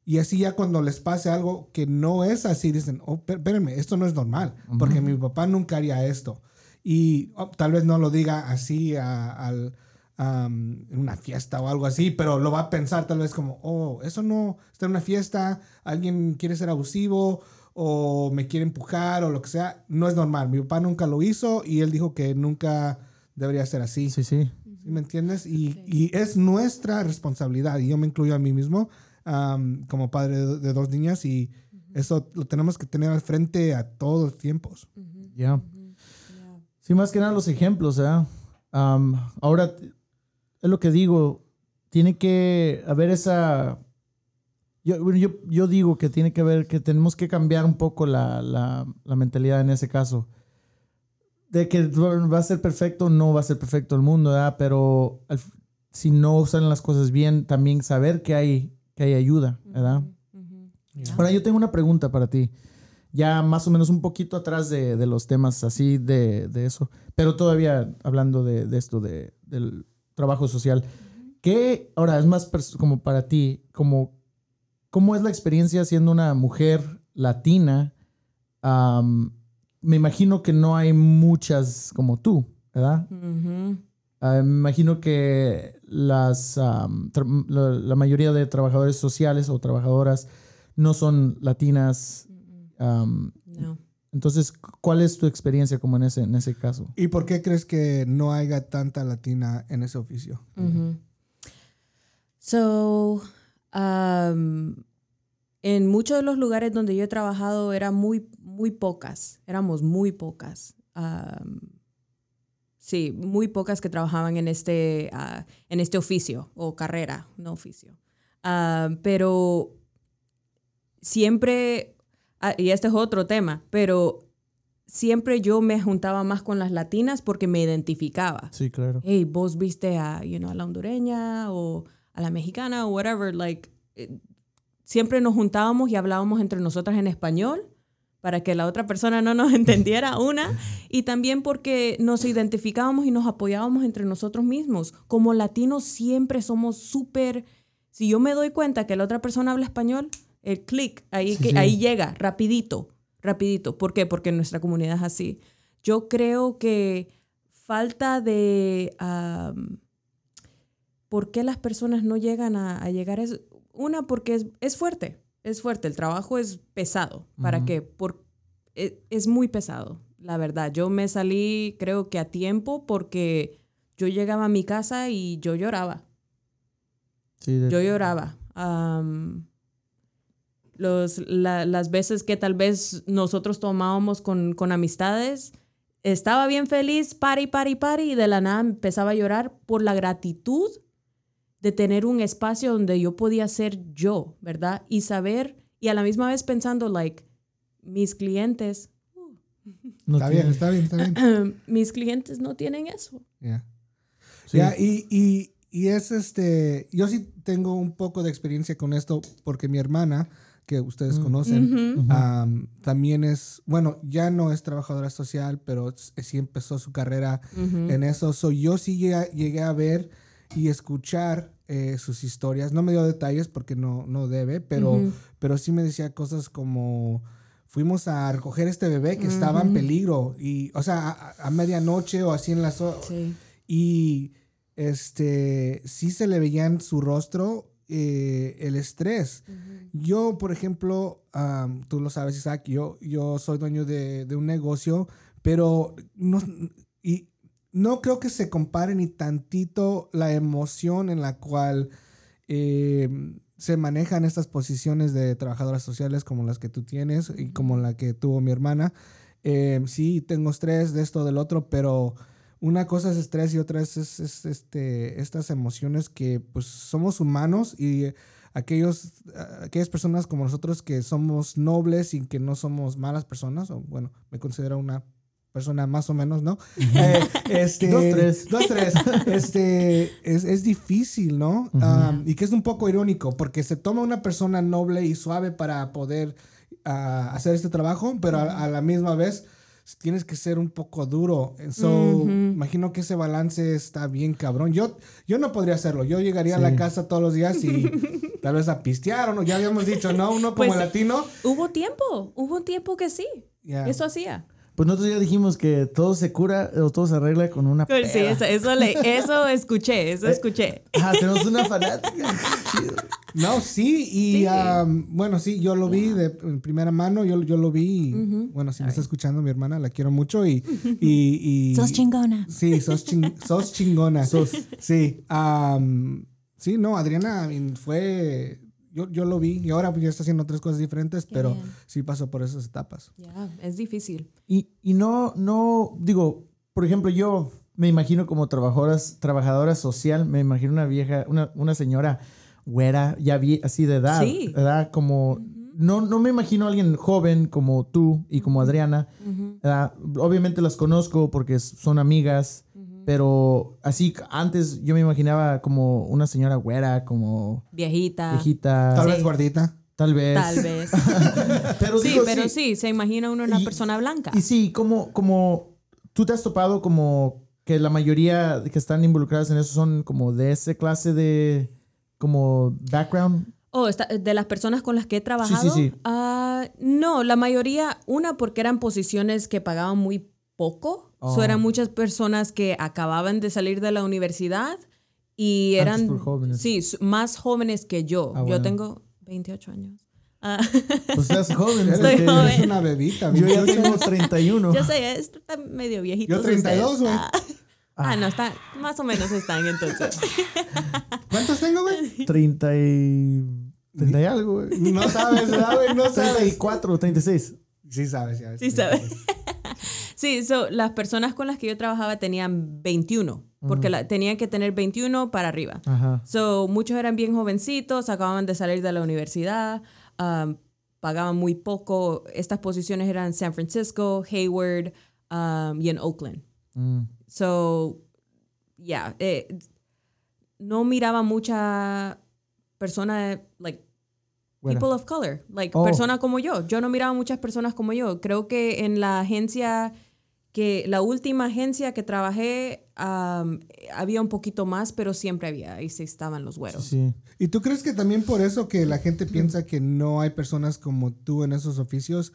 Y así ya cuando les pase algo que no es así, dicen, oh, espé- espérenme, esto no es normal, porque mi papá nunca haría esto. Y oh, tal vez no lo diga así a- al, en una fiesta o algo así, pero lo va a pensar tal vez como, oh, eso no, está en una fiesta, alguien quiere ser abusivo o me quiere empujar o lo que sea, no es normal. Mi papá nunca lo hizo y él dijo que nunca debería ser así. Sí, sí. ¿Sí me entiendes? Y, y es nuestra responsabilidad, y yo me incluyo a mí mismo como padre de, de dos niñas, y eso lo tenemos que tener al frente a todos los tiempos. Ya. Sí, más que nada los ejemplos. Am, ahora, es lo que digo, tiene que haber esa... Yo, bueno, yo, yo digo que tiene que haber, que tenemos que cambiar un poco la, la, la mentalidad en ese caso. De que va a ser perfecto, no va a ser perfecto el mundo, ¿verdad? Pero al si no salen las cosas bien, también saber que hay, que hay ayuda, ¿verdad? Ahora yo tengo una pregunta para ti. Ya más o menos un poquito atrás de, de los temas así de, de eso, pero todavía hablando de, de esto, de, del trabajo social. ¿Qué, ahora es más como para ti, como, cómo es la experiencia siendo una mujer latina? Me imagino que no hay muchas como tú, ¿verdad? Ah, me imagino que las, la, la mayoría de trabajadores sociales o trabajadoras no son latinas. No. entonces, ¿cuál es tu experiencia como en ese, en ese caso? ¿Y por qué crees que no haya tanta latina en ese oficio? So, um, en muchos de los lugares donde yo he trabajado eran muy, muy pocas, éramos muy pocas. Um, sí, muy pocas que trabajaban en este, ah, en este oficio o carrera, no oficio. Ah, pero siempre, ah, y este es otro tema, pero siempre yo me juntaba más con las latinas porque me identificaba Sí, claro. hey, vos viste a, you know, a la hondureña o a la mexicana o whatever, like, eh, siempre nos juntábamos y hablábamos entre nosotras en español para que la otra persona no nos entendiera una y también porque nos identificábamos y nos apoyábamos entre nosotros mismos. Como latinos siempre somos súper, si yo me doy cuenta que la otra persona habla español, el clic ahí, Sí, que, sí. ahí llega, rapidito, rapidito. ¿Por qué? Porque nuestra comunidad es así. Yo creo que falta de... am, ¿Por qué las personas no llegan a, a llegar a eso? Una, porque es, es fuerte, es fuerte, el trabajo es pesado. ¿Para Ujú. qué? Por, es, es muy pesado, la verdad. Yo me salí, creo que a tiempo, porque yo llegaba a mi casa y yo lloraba. Sí, de- Yo lloraba. Am, los, la- las veces que tal vez nosotros tomábamos con, con amistades, estaba bien feliz, pari, pari, pari, y de la nada empezaba a llorar por la gratitud de tener un espacio donde yo podía ser yo, ¿verdad? Y saber, y a la misma vez pensando, like, mis clientes, no está bien, está bien, está bien. mis clientes no tienen eso. Ya. Sí. Ya, y, y, y es este, yo sí tengo un poco de experiencia con esto porque mi hermana, que ustedes Mm. conocen, am, también es, bueno, ya no es trabajadora social, pero sí empezó su carrera en eso. So, yo sí llegué a ver y escuchar eh, sus historias. No me dio detalles porque no, no debe, pero, pero sí me decía cosas como fuimos a recoger este bebé que estaba en peligro y, o sea, a, a medianoche o así en las ho- Sí. y este sí se le veía en su rostro eh, el estrés. Yo, por ejemplo, tú lo sabes, Isaac, yo, yo soy dueño de, de un negocio, pero no, y no creo que se compare ni tantito la emoción en la cual eh, se manejan estas posiciones de trabajadoras sociales como las que tú tienes y como la que tuvo mi hermana. Eh, sí, tengo estrés de esto, del otro, pero una cosa es estrés y otra es, es- es, este, estas emociones que pues somos humanos y aquellos, aquellas personas como nosotros que somos nobles y que no somos malas personas, o bueno, me considero una persona más o menos, ¿no? Eh, este, Dos, tres. Dos, tres. Este, es, es difícil, ¿no? Um, y que es un poco irónico, porque se toma una persona noble y suave para poder ah, hacer este trabajo, pero a, a la misma vez tienes que ser un poco duro. So, imagino que ese balance está bien cabrón. Yo, yo no podría hacerlo. Yo llegaría a la casa todos los días y tal vez a pistear o no. Ya habíamos dicho, no, uno como Pues- latino. Hubo tiempo, hubo un tiempo que sí. Eso hacía. Pues nosotros ya dijimos que todo se cura o todo se arregla con una Sí, peda. eso, eso, le- eso escuché, eso Eh, escuché. Ah, tenemos una fanática. No, sí, y Sí. am, bueno, sí, yo lo vi de primera mano, yo, yo lo vi, y, bueno, si me está escuchando mi hermana, la quiero mucho y... y, y Sos chingona. Sí, sos, ching- sos chingona. Sí, am, sí, no, Adriana mean, fue... Yo, yo lo vi y ahora pues, ya está haciendo tres cosas diferentes, Qué pero bien. sí pasó por esas etapas. Ya, es difícil. Y, y no, no, digo, por ejemplo, yo me imagino como trabajadoras, trabajadora social, me imagino una vieja, una, una señora güera, ya vi, así de edad, Sí. ¿verdad? Como, no, no me imagino a alguien joven como tú y como Adriana. Obviamente las conozco porque son amigas. Pero así antes yo me imaginaba como una señora güera, como Viejita. viejita, Tal Sí. vez gordita. tal vez. Tal vez. pero sí, digo, pero sí. se imagina uno una Y- persona blanca. Y sí, como, como tú te has topado como que la mayoría que están involucradas en eso son como de ese clase de como background. Oh, está- de las personas con las que he trabajado. sí. ah, no, la mayoría, una porque eran posiciones que pagaban muy poco. Oh. So, eran muchas personas que acababan de salir de la universidad y eran jóvenes. sí, más jóvenes que yo. Ah, yo bueno. tengo 28 años. Ah, Pues estás joven. Eres, Estoy joven. eres una bebita. Yo ya 28 tengo 31. yo sé, está medio viejito. Yo 32, güey. Ah, ah, no, está, más o menos están entonces. ¿Cuántos tengo, güey? 30 y... 30 y algo, güey. No sabes, ¿verdad, güey? No sabes. 34, 36. Sí sabes, ya. Sí sabes. Sí, so, las personas con las que yo trabajaba tenían 21, porque la- tenían que tener 21 para arriba. Ajá. So, muchos eran bien jovencitos, acababan de salir de la universidad, um, pagaban muy poco. Estas posiciones eran en San Francisco, Hayward um, y en Oakland. Mm. So, yeah, eh, no miraba mucha persona, like, People of color, like, Oh. personas como yo. Yo no miraba muchas personas como yo. Creo que en la agencia que, la última agencia que trabajé, um, había un poquito más, pero siempre había, ahí sí estaban los güeros. Sí. ¿Y tú crees que también por eso que la gente piensa que no hay personas como tú en esos oficios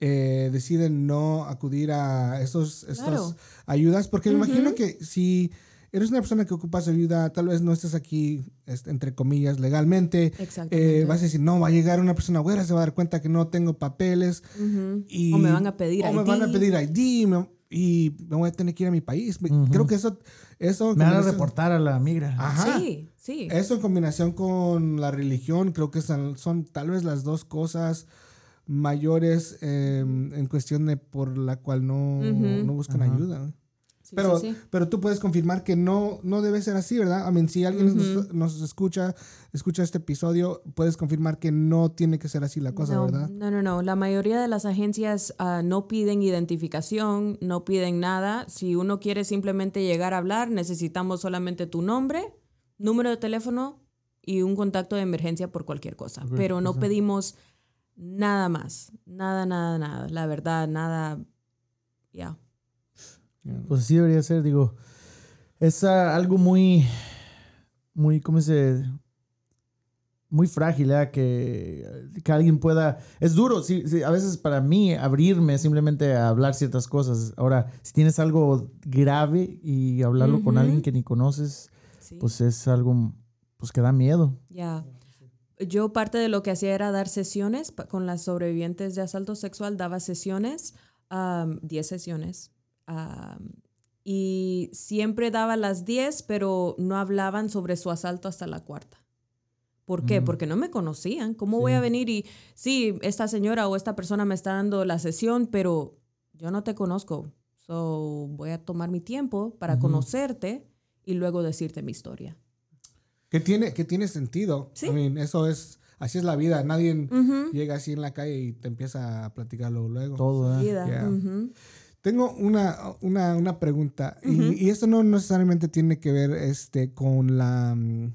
eh, deciden no acudir a esos, estas Claro. ayudas? Porque me imagino que si eres una persona que ocupas ayuda, tal vez no estés aquí, este, entre comillas, legalmente. Exactamente. eh, vas a decir, no, va a llegar una persona güera, se va a dar cuenta que no tengo papeles. Y, o me van a pedir o ID. me van a pedir ID me- y me voy a tener que ir a mi país. Creo que eso... eso Me van a reportar a la migra. Ajá. Sí, sí. Eso en combinación con la religión, creo que son, son tal vez las dos cosas mayores eh, en cuestión de por la cual no, no buscan ayuda. Sí, Pero, sí, sí. pero tú puedes confirmar que no, no debe ser así, ¿verdad? I mean, si alguien nos, nos escucha, escucha este episodio, puedes confirmar que no tiene que ser así la cosa, no, ¿verdad? No, no, no. La mayoría de las agencias ah, no piden identificación, no piden nada. Si uno quiere simplemente llegar a hablar, necesitamos solamente tu nombre, número de teléfono y un contacto de emergencia por cualquier cosa. Pero no pedimos nada más. Nada, nada, nada. La verdad, nada. Ya. Pues así debería ser, digo. Es ah, algo muy, muy, ¿cómo se muy frágil, ¿eh? que, que alguien pueda... Es duro, sí, sí, a veces para mí abrirme simplemente a hablar ciertas cosas. Ahora, si tienes algo grave y hablarlo con alguien que ni conoces, Sí. pues es algo pues que da miedo. Ya. Yo parte de lo que hacía era dar sesiones con las sobrevivientes de asalto sexual, daba sesiones, am, 10 sesiones. Y siempre daba las 10, pero no hablaban sobre su asalto hasta la cuarta. ¿Por qué? Mm. Porque no me conocían. ¿Cómo voy a Sí. venir y, sí, esta señora o esta persona me está dando la sesión, pero yo no te conozco. So, voy a tomar mi tiempo para Ujú. conocerte y luego decirte mi historia. Que tiene, que tiene sentido. Sí. I mean, eso es, así es la vida. Nadie llega así en la calle y te empieza a platicarlo luego. Todo, ¿eh? Vida. Yeah. Tengo una, una, una pregunta y- esto no necesariamente tiene que ver este, con, la, mm,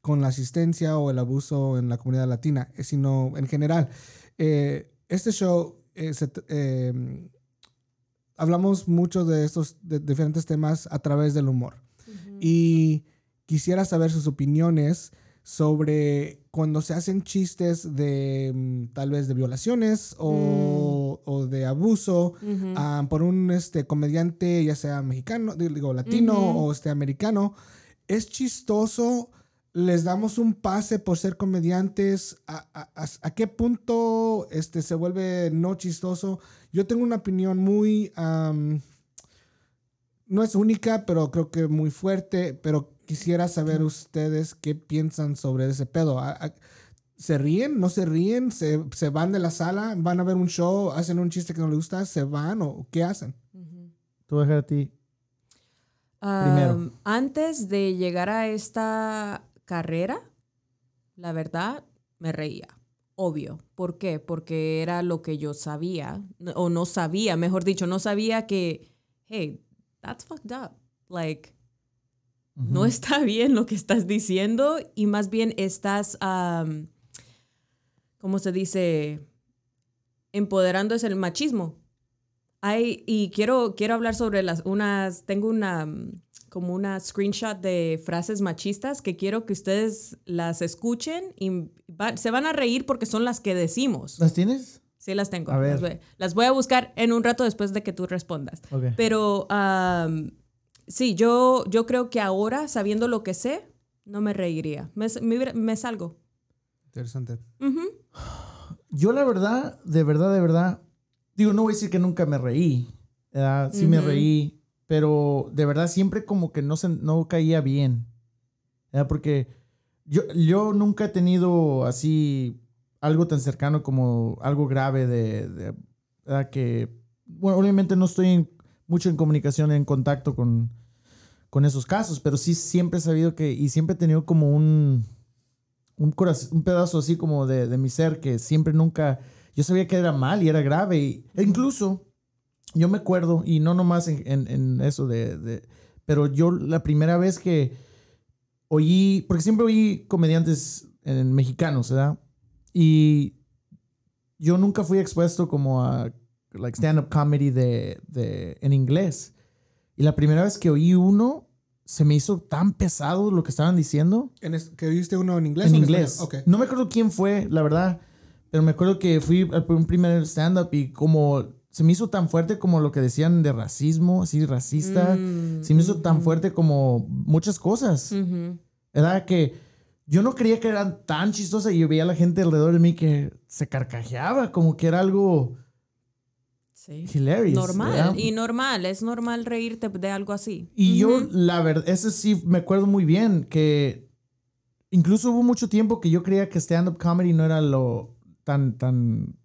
con la asistencia o el abuso en la comunidad latina, eh, sino en general. Eh, este show, eh, se eh, hablamos mucho de estos de diferentes temas a través del humor. Y quisiera saber sus opiniones sobre cuando se hacen chistes de mm, tal vez de violaciones o, o de abuso ah, por un este, comediante, ya sea mexicano, digo, latino o este, americano. Es chistoso, les damos un pase por ser comediantes. ¿A, a- a- a qué punto este, se vuelve no chistoso? Yo tengo una opinión muy... no es única, pero creo que muy fuerte, pero quisiera saber ustedes qué piensan sobre ese pedo. ¿A- a- ¿Se ríen? ¿No se ríen? ¿Se, se van de la sala? ¿Van a ver un show? ¿Hacen un chiste que no les gusta? ¿Se van o qué hacen? Voy a dejar a ti. Primero. Antes de llegar a esta carrera, la verdad, me reía. Obvio. ¿Por qué? Porque era lo que yo sabía, o no sabía, mejor dicho, no sabía que, hey, that's fucked up. Like, no está bien lo que estás diciendo y más bien estás, am, ¿cómo se dice? Empoderando es el machismo. Hay, y quiero, quiero hablar sobre las unas, tengo una mm, como una screenshot de frases machistas que quiero que ustedes las escuchen y va- se van a reír porque son las que decimos. ¿Las tienes? Sí, las tengo. A ver. Las, voy, las voy a buscar en un rato después de que tú respondas. Ok. Pero am, sí, yo, yo creo que ahora, sabiendo lo que sé, no me reiría. Me, me, me salgo. Interesante. Yo la verdad, de verdad, de verdad, digo, no voy a decir que nunca me reí. ¿verdad? Sí me reí, pero de verdad siempre como que no, se, no caía bien. ¿verdad? Porque yo, yo nunca he tenido así algo tan cercano como algo grave de, de- ¿verdad? que, bueno, obviamente no estoy en- mucho en comunicación, en contacto con, con esos casos, pero sí siempre he sabido que, y siempre he tenido como un, un, pedazo así como de, de mi ser que siempre nunca, yo sabía que era mal y era grave. Y, e incluso yo me acuerdo, y no nomás en, en- en eso de, de- pero yo la primera vez que oí, porque siempre oí comediantes en, mexicanos, ¿verdad? Y yo nunca fui expuesto como a like stand-up comedy de, de, en inglés. Y la primera vez que oí uno, se me hizo tan pesado lo que estaban diciendo ¿En es- ¿Que oíste uno en inglés? en o inglés. No me acuerdo quién fue, la verdad, pero me acuerdo que fui al un primer stand-up y como se me hizo tan fuerte como lo que decían de racismo, así racista, Mm, se me hizo tan fuerte como muchas cosas. Era que yo no creía que eran tan chistosas y yo veía a la gente alrededor de mí que se carcajeaba, como que era algo Sí. hilarious. Normal. ¿verdad? Y normal. Es normal reírte de algo así. Y yo, la verdad, ese sí me acuerdo muy bien, que incluso hubo mucho tiempo que yo creía que stand-up comedy no era lo tan, tan,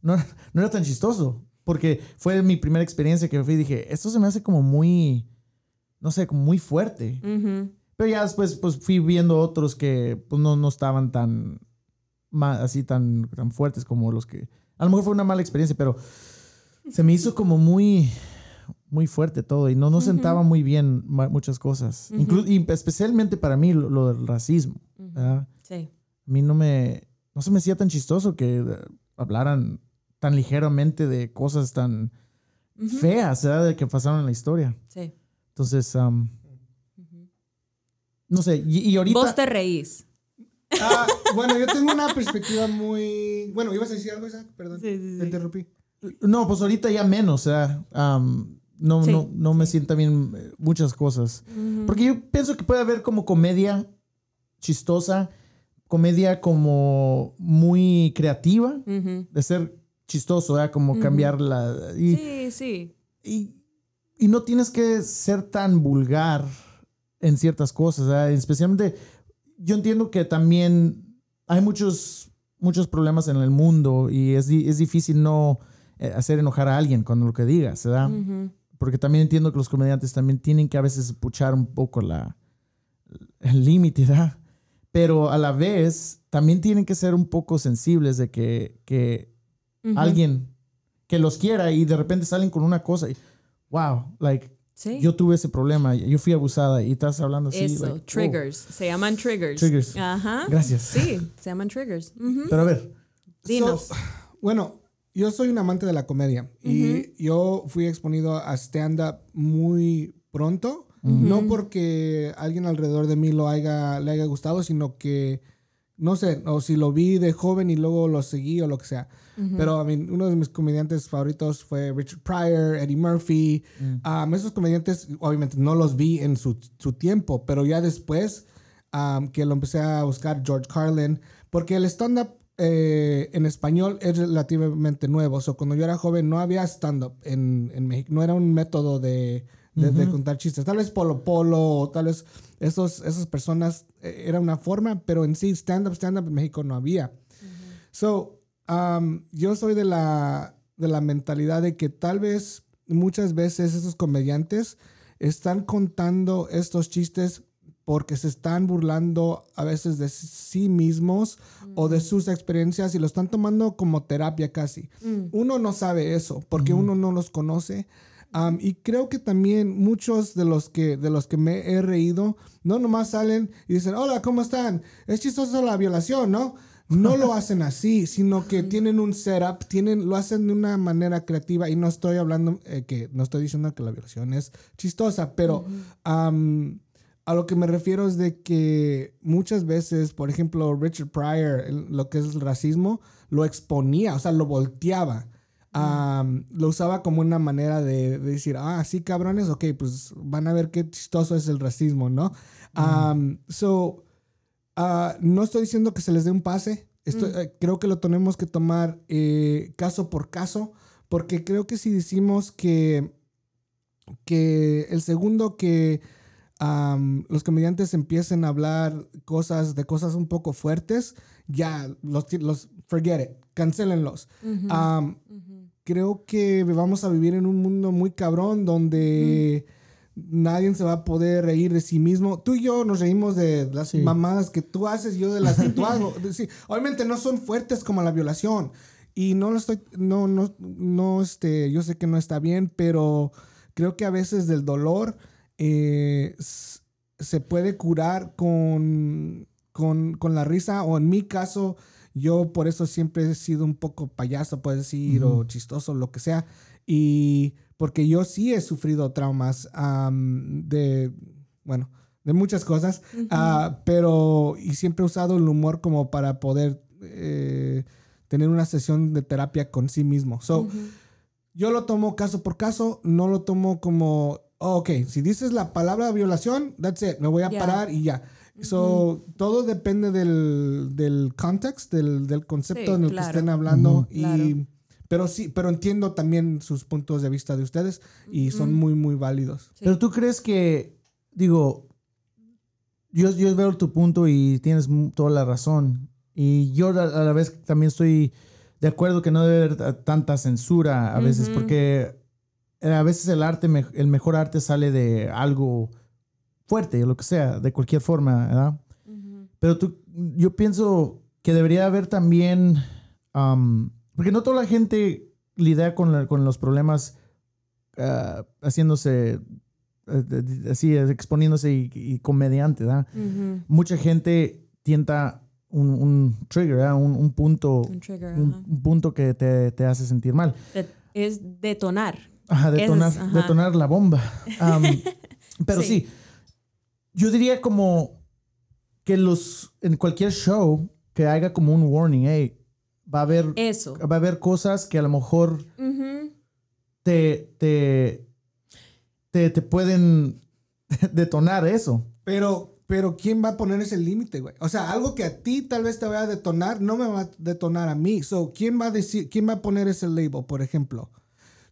no, no era tan chistoso, porque fue mi primera experiencia que fui y dije, esto se me hace como muy, no sé, como muy fuerte. Pero ya después pues fui viendo otros que pues no, no estaban tan, así tan, tan fuertes como los que, a lo mejor fue una mala experiencia, pero se me hizo como muy, muy fuerte todo y no, sentaba muy bien muchas cosas. Inclu- y especialmente para mí lo, lo del racismo. Sí. A mí no me, no se me hacía tan chistoso que eh, hablaran tan ligeramente de cosas tan feas ¿verdad? de que pasaron en la historia. Sí. Entonces, Ujú. no sé, y, y ahorita... Vos te reís. Ah, bueno, yo tengo una perspectiva muy. Bueno, ¿ibas a decir algo, Isaac? Perdón. Sí, sí, sí. Te interrumpí. No, pues ahorita ya menos, o sea, no, Sí, no, no me sienta bien eh, muchas cosas. Porque yo pienso que puede haber como comedia chistosa, comedia como muy creativa, de ser chistoso, ¿verdad? Como cambiar la... Y, Sí, sí. y, y no tienes que ser tan vulgar en ciertas cosas, ¿verdad? especialmente yo entiendo que también hay muchos, muchos problemas en el mundo y es, es difícil no hacer enojar a alguien con lo que digas, ¿verdad? Ujú. Porque también entiendo que los comediantes también tienen que a veces puchar un poco la, el límite, ¿verdad? Pero a la vez también tienen que ser un poco sensibles de que, que alguien que los quiera y de repente salen con una cosa y wow, like Sí. yo tuve ese problema, yo fui abusada y estás hablando así. Eso, like, oh. triggers. Se llaman triggers. Triggers. Ajá. Gracias. Sí, se llaman triggers. Ujú. Pero a ver, Dinos. So, bueno, yo soy un amante de la comedia y yo fui exponido a stand-up muy pronto. No porque alguien alrededor de mí lo haya, le haya gustado, sino que, no sé, o si lo vi de joven y luego lo seguí o lo que sea. Pero I mean, uno de mis comediantes favoritos fue Richard Pryor, Eddie Murphy. Um, esos comediantes, obviamente, no los vi en su, su tiempo, pero ya después um, que lo empecé a buscar, George Carlin, porque el stand-up eh, en español es relativamente nuevo. O sea, cuando yo era joven no había stand-up en, en México, no era un método de, de, de contar chistes. Tal vez Polo Polo o tal vez esos, esas personas eh, era una forma, pero en sí stand-up, stand-up en México no había. So, um, yo soy de la, de la mentalidad de que tal vez muchas veces esos comediantes están contando estos chistes porque se están burlando a veces de sí mismos o de sus experiencias y lo están tomando como terapia casi. Uno no sabe eso porque uno no los conoce. Um, y creo que también muchos de los que de los que me he reído no nomás salen y dicen, hola, ¿cómo están? Es chistoso la violación, ¿no? No lo hacen así, sino que tienen un setup, tienen, lo hacen de una manera creativa y no estoy hablando, eh, que no estoy diciendo que la violación es chistosa, pero um, a lo que me refiero es de que muchas veces, por ejemplo, Richard Pryor, lo que es el racismo, lo exponía, o sea, lo volteaba. Um, lo usaba como una manera de, de decir, ah, sí, cabrones, ok, pues van a ver qué chistoso es el racismo, ¿no? Um, so, ah, no estoy diciendo que se les dé un pase, estoy- eh, creo que lo tenemos que tomar eh, caso por caso, porque creo que si decimos que, que el segundo que los comediantes empiecen a hablar cosas de cosas un poco fuertes, ya los, los forget it, cancélenlos. Am, Creo que vamos a vivir en un mundo muy cabrón donde nadie se va a poder reír de sí mismo. Tú y yo nos reímos de las Sí. mamadas que tú haces, yo de las que tú hago. Sí, obviamente no son fuertes como la violación. Y no lo estoy, no, no, no, este, yo sé que no está bien, pero creo que a veces del dolor eh, se puede curar con, con, con la risa, o en mi caso, yo por eso siempre he sido un poco payaso, puedes decir, o chistoso, lo que sea. Y porque yo sí he sufrido traumas de, bueno, de muchas cosas, ah, pero y siempre he usado el humor como para poder eh, tener una sesión de terapia con sí mismo. So, yo lo tomo caso por caso, no lo tomo como, oh, ok, si dices la palabra violación, that's it, me voy a parar y ya. So, todo depende del, del context, del, del concepto Sí, en el claro. que estén hablando. y, Claro. Pero sí, pero entiendo también sus puntos de vista de ustedes y son muy, muy válidos. Sí. pero tú crees que, digo, yo, yo veo tu punto y tienes toda la razón. Y yo a a la vez también estoy de acuerdo que no debe haber ta- tanta censura a veces, porque a veces el arte, el mejor arte sale de algo fuerte, lo que sea, de cualquier forma, ¿verdad? Pero tú, yo pienso que debería haber también, am, porque no toda la gente lidia con, la- con los problemas ah, haciéndose eh, así, eh, exponiéndose y, y comediante, ¿verdad? Mucha gente tienta un, un trigger, ¿verdad? Un, un punto, Un trigger, un, ajá. un punto que te, te hace sentir mal. Es detonar. Ajá, detonar, es, ajá. detonar la bomba. Pero Sí. sí. yo diría como que los, en cualquier show, que haya como un warning, hey, va a haber, Eso. va a haber cosas que a lo mejor te, te, te, te pueden detonar eso. Pero, pero ¿quién va a poner ese límite, güey? O sea, algo que a ti tal vez te vaya a detonar, no me va a detonar a mí. So, ¿quién va a decir, quién va a poner ese label, por ejemplo?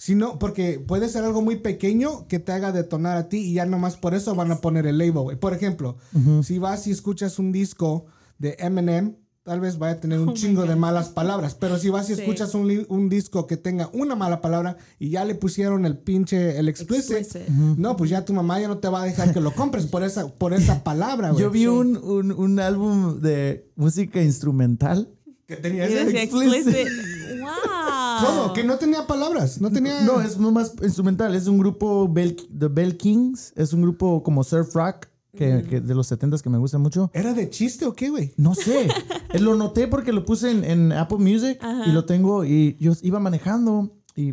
Si no, porque puede ser algo muy pequeño que te haga detonar a ti y ya nomás por eso van a poner el label, güey. Por ejemplo, si vas y escuchas un disco de Eminem, tal vez vaya a tener un chingo de malas palabras. Pero si vas y Sí. escuchas un, disco que tenga una mala palabra y ya le pusieron el pinche, el explicit, Explicit. no, pues ya tu mamá ya no te va a dejar que lo compres por esa, por esa palabra, güey. Yo vi un, un, un álbum de música instrumental. que tenía ese explicit. Wow. ¿Cómo? Que no tenía palabras, no tenía... No, es más instrumental. Es un grupo, Bell, The Bell Kings. Es un grupo como surf rock que, que de los 70s que me gusta mucho. ¿Era de chiste o qué, güey? No sé. Eh, lo noté porque lo puse en, en Apple Music y lo tengo. Y yo iba manejando y.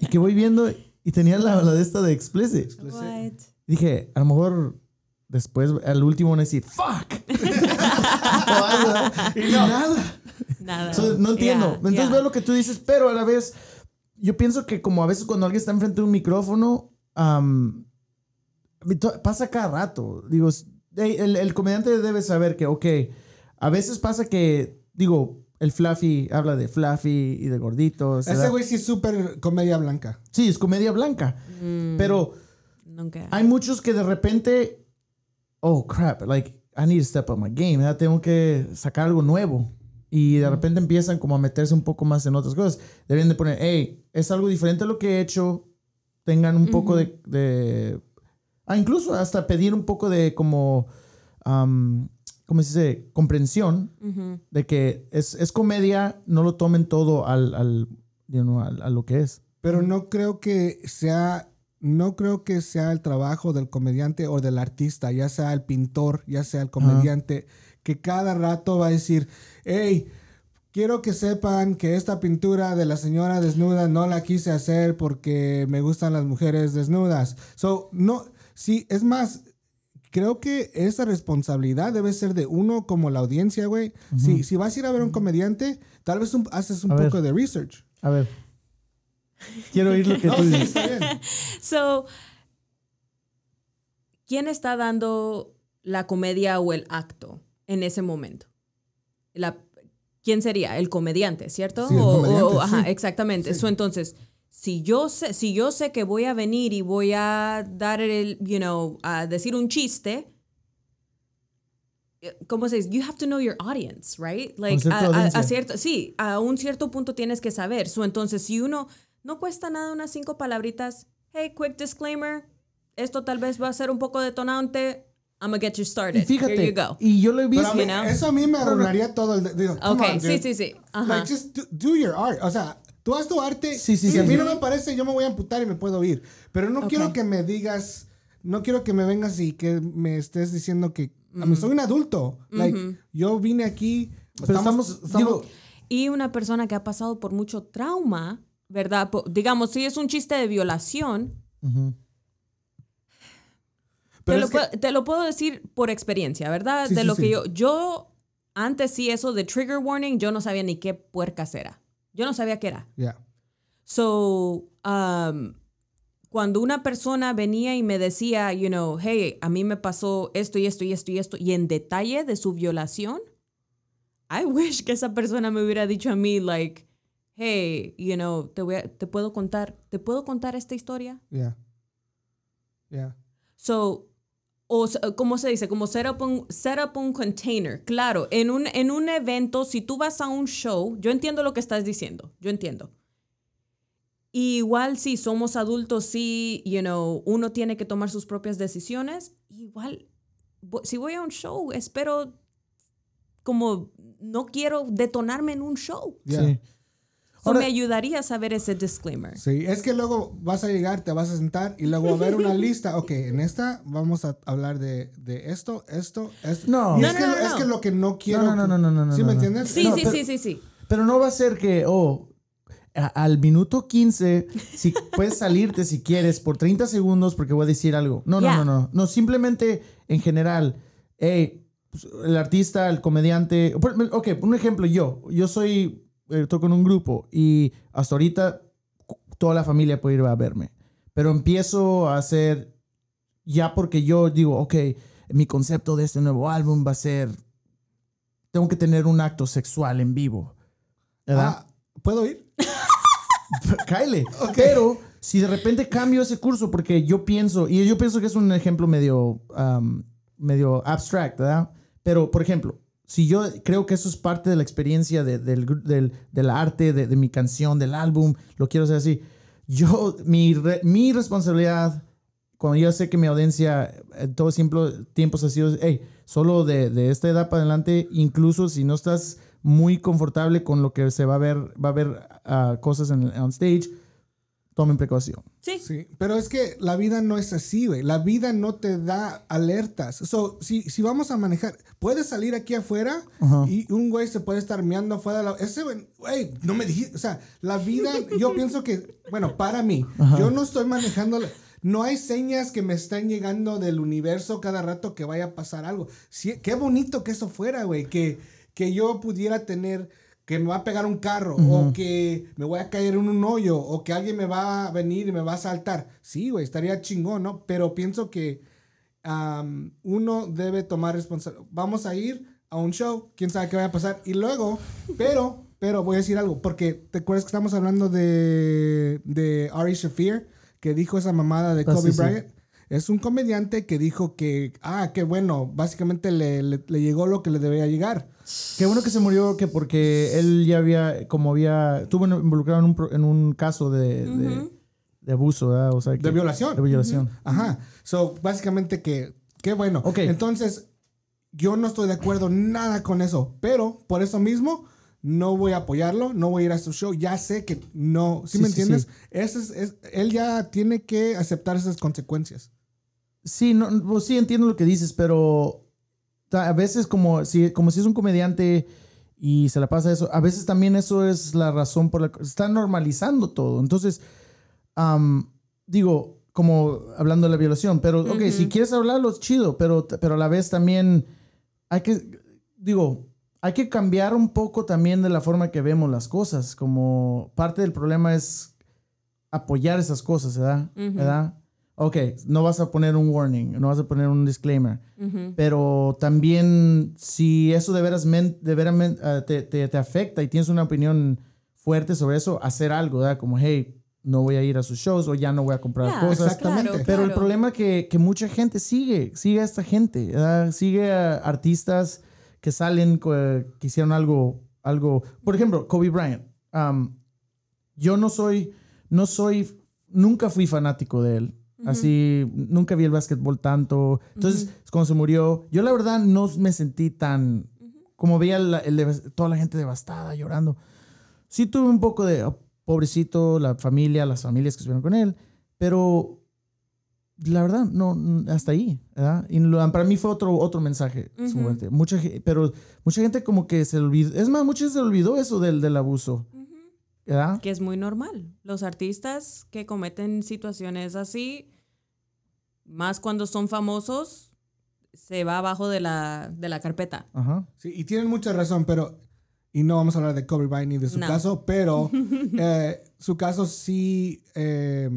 Y que voy viendo y tenía la, la de esta de explicit. What? Dije, a lo mejor después, al último, van a decir, fuck. Y nada. Nada. So, no entiendo. Yeah, Entonces yeah. veo lo que tú dices, pero a la vez, yo pienso que como a veces cuando alguien está enfrente de un micrófono, to- pasa cada rato. Digo, el, el comediante debe saber que, ok, a veces pasa que, digo, el Fluffy habla de Fluffy y de gorditos. Ese güey sí es súper comedia blanca. Sí, es comedia blanca. Mm, Pero Nunca. hay muchos que de repente, oh crap, like I need to step up my game, ¿verdad? tengo que sacar algo nuevo. Y de repente empiezan como a meterse un poco más en otras cosas. Deberían de poner, hey, es algo diferente a lo que he hecho. Tengan un poco de, de- Ah, incluso hasta pedir un poco de como, um, ¿cómo se dice? Comprensión Ujú. de que es, es comedia, no lo tomen todo al, al, you know, al- a lo que es. Pero no creo que sea... No creo que sea el trabajo del comediante o del artista, ya sea el pintor, ya sea el comediante, que cada rato va a decir, hey, quiero que sepan que esta pintura de la señora desnuda no la quise hacer porque me gustan las mujeres desnudas. So, no, sí, es más, creo que esa responsabilidad debe ser de uno como la audiencia, güey. si, si vas a ir a ver a un comediante, tal vez un- haces un A ver. poco de research. A ver. Quiero oír lo que No, tú dices. So, ¿quién está dando la comedia o el acto en ese momento? La, ¿Quién sería? El comediante, ¿cierto? Sí, el O- ajá, sí. exactamente. Sí. So, entonces, si yo sé, si yo sé que voy a venir y voy a dar el, you know, a decir un chiste, eh, ¿cómo se dice? You have to know your audience, right? Like, a, cierto, sí, a un cierto punto tienes que saber. So, entonces, si uno no cuesta nada unas cinco palabritas, hey, quick disclaimer, esto tal vez va a ser un poco detonante. I'm gonna get you started. Y fíjate, Here you go. y yo lo he visto. mí- You know? eso a mí me arruinaría todo el... Digo, Ok, on, sí, sí, sí. Ajá. Like, just do, do your art. O sea, tú haz tu arte. Sí, sí, si sí, a mí sí. no me parece, yo me voy a amputar y me puedo ir. Pero no Ok. quiero que me digas, no quiero que me vengas y que me estés diciendo que a mí soy un adulto. Like, yo vine aquí. Pero estamos, digo, y una persona que ha pasado por mucho trauma, ¿verdad? Digamos, si es un chiste de violación, te Pero lo, es que- puedo, te lo puedo decir por experiencia, ¿verdad? Sí, de sí, lo sí. que yo, yo, antes sí eso de trigger warning, yo no sabía ni qué puercas era. Yo no sabía qué era. Yeah. So, um, cuando una persona venía y me decía, you know, hey, a mí me pasó esto y esto y esto y esto, y en detalle de su violación, I wish que esa persona me hubiera dicho a mí, like, hey, you know, te, voy a- te puedo contar, te puedo contar esta historia. Yeah. Yeah. So, o s- ¿cómo se dice? Como set up un, set up un container. Claro, en un, en un evento, si tú vas a un show, yo entiendo lo que estás diciendo, yo entiendo. Y igual si somos adultos, sí, you know, uno tiene que tomar sus propias decisiones. Igual, si voy a un show, espero como no quiero detonarme en un show. Yeah. Sí. Ahora- me ayudaría a saber ese disclaimer. Sí, es que luego vas a llegar, te vas a sentar y luego a ver una lista. Ok, en esta vamos a hablar de, de esto, esto, esto. No. Y No, es, no, que, no, es no. que lo que no quiero. No, no, no, no, no, no, ¿Sí no, me no. entiendes? Sí, No, sí, pero- sí, sí, sí. Pero no va a ser que, oh, a- al minuto 15, si puedes salirte si quieres por 30 segundos porque voy a decir algo. No, no, Ya. no, no. No, simplemente en general, hey, pues, el artista, el comediante. Ok, un ejemplo, yo. Yo soy, eh, toco en un grupo y hasta ahorita toda la familia puede ir a verme. Pero empiezo a hacer, ya porque yo digo, ok, mi concepto de este nuevo álbum va a ser, tengo que tener un acto sexual en vivo. ¿Verdad? Ah, ¿Puedo ir? Cáele. Pero si de repente cambio ese curso, porque yo pienso, y yo pienso que es un ejemplo medio, um, medio abstract, ¿verdad? Pero, por ejemplo, si yo creo que eso es parte de la experiencia de- del, del, del arte, de, mi canción, del álbum, lo quiero hacer así. Yo, mi, mi responsabilidad, cuando yo sé que mi audiencia en todo tiempo, tiempos ha sido, hey, solo de, de esta edad para adelante, incluso si no estás muy confortable con lo que se va a ver, va a haber ah, cosas en on stage, tomen precaución. Sí. Sí, pero es que la vida no es así, güey. La vida no te da alertas. So, si, si vamos a manejar, puedes salir aquí afuera y un güey se puede estar meando afuera de la... Ese güey, güey, no me dijiste... O sea, la vida, yo pienso que, bueno, para mí, yo no estoy manejando... la- no hay señas que me están llegando del universo cada rato que vaya a pasar algo. Sí, qué bonito que eso fuera, güey. Que, que yo pudiera tener que me va a pegar un carro o que me voy a caer en un hoyo o que alguien me va a venir y me va a saltar. Sí, güey, estaría chingón, ¿no? Pero pienso que am, uno debe tomar responsabilidad. Vamos a ir a un show, quién sabe qué va a pasar. Y luego, pero, pero voy a decir algo, porque te acuerdas que estamos hablando de, de Ari Shafir, que dijo esa mamada de Ah, Kobe sí, sí. Bryant. Es un comediante que dijo que, ah, qué bueno, básicamente le, le- le llegó lo que le debía llegar. Qué bueno que se murió, que porque él ya había, como había, estuvo involucrado en un, pro- en un caso de, de, de abuso, ¿verdad? O sea, que- De violación. De violación. Ajá. So, básicamente que, qué bueno. Ok. Entonces, yo no estoy de acuerdo nada con eso, pero por eso mismo no voy a apoyarlo, no voy a ir a su show. Ya sé que no, ¿sí, Sí, me sí, entiendes? sí. Ese es- es- él ya tiene que aceptar esas consecuencias. Sí, no, pues sí entiendo lo que dices, pero a veces como si, como si es un comediante y se la pasa eso, a veces también eso es la razón por la que está normalizando todo. Entonces, am, digo, como hablando de la violación, pero ok, si quieres hablarlo, es chido, pero, pero a la vez también hay que, digo, hay que cambiar un poco también de la forma que vemos las cosas, como parte del problema es apoyar esas cosas, ¿verdad? ¿verdad? Ok, no vas a poner un warning, no vas a poner un disclaimer, pero también si eso de veras, men- de veras men- ah, te, te- te afecta y tienes una opinión fuerte sobre eso, hacer algo, ¿verdad? Como, hey, no voy a ir a sus shows o ya no voy a comprar cosas. Exactamente. claro, Pero el problema que, que mucha gente sigue, sigue a esta gente, ¿verdad? sigue a artistas que salen, que hicieron algo, algo. Por ejemplo, Kobe Bryant. Um, yo no soy, no soy, nunca fui fanático de él. Así, nunca vi el básquetbol tanto. Entonces, cuando se murió, yo la verdad no me sentí tan, como veía el toda la gente devastada, llorando. Sí tuve un poco de, oh, pobrecito, la familia, las familias que estuvieron con él, pero la verdad, no, hasta ahí, ¿verdad? Y lo- para mí fue otro, otro mensaje. Mucha, ge- pero mucha gente como que se olvidó, es más, mucha gente se olvidó eso del, del abuso, ¿verdad? Que es muy normal. Los artistas que cometen situaciones así, más cuando son famosos, se va abajo de la, de la carpeta. Ajá. Sí, y tienen mucha razón, pero. Y no vamos a hablar de Kobe Bryant ni de su No. caso, pero eh, su caso sí. eh,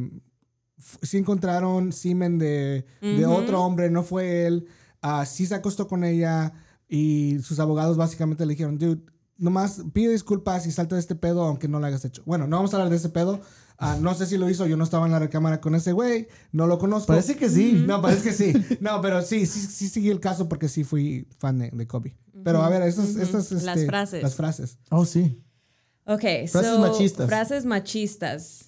sí encontraron semen de, de Ujú. otro hombre, no fue él. ah, sí se acostó con ella y sus abogados básicamente le dijeron, dude, nomás pide disculpas y salta de este pedo aunque no lo hayas hecho. Bueno, no vamos a hablar de ese pedo. Ah, no sé si lo hizo, yo no estaba en la recámara con ese güey, no lo conozco. Parece que sí. No, parece que sí. No, pero sí, sí, sí seguí el caso porque sí fui fan de, de Kobe. Pero a ver, estas, estas Las este, frases. Las frases. Oh, sí. Ok, Frases so, machistas. Frases machistas.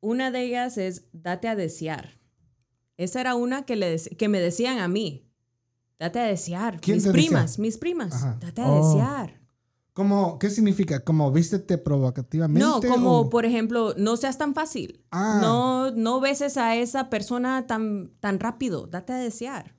Una de ellas es date a desear. Esa era una que, le que me decían a mí. Date a desear. ¿Quién mis te decía? primas, mis primas. Ajá. Date a Oh. desear. ¿Cómo, ¿Qué significa? ¿Como vístete provocativamente? No, como o- por ejemplo, no seas tan fácil. Ah. No, no beses a esa persona tan, tan rápido. Date a desear.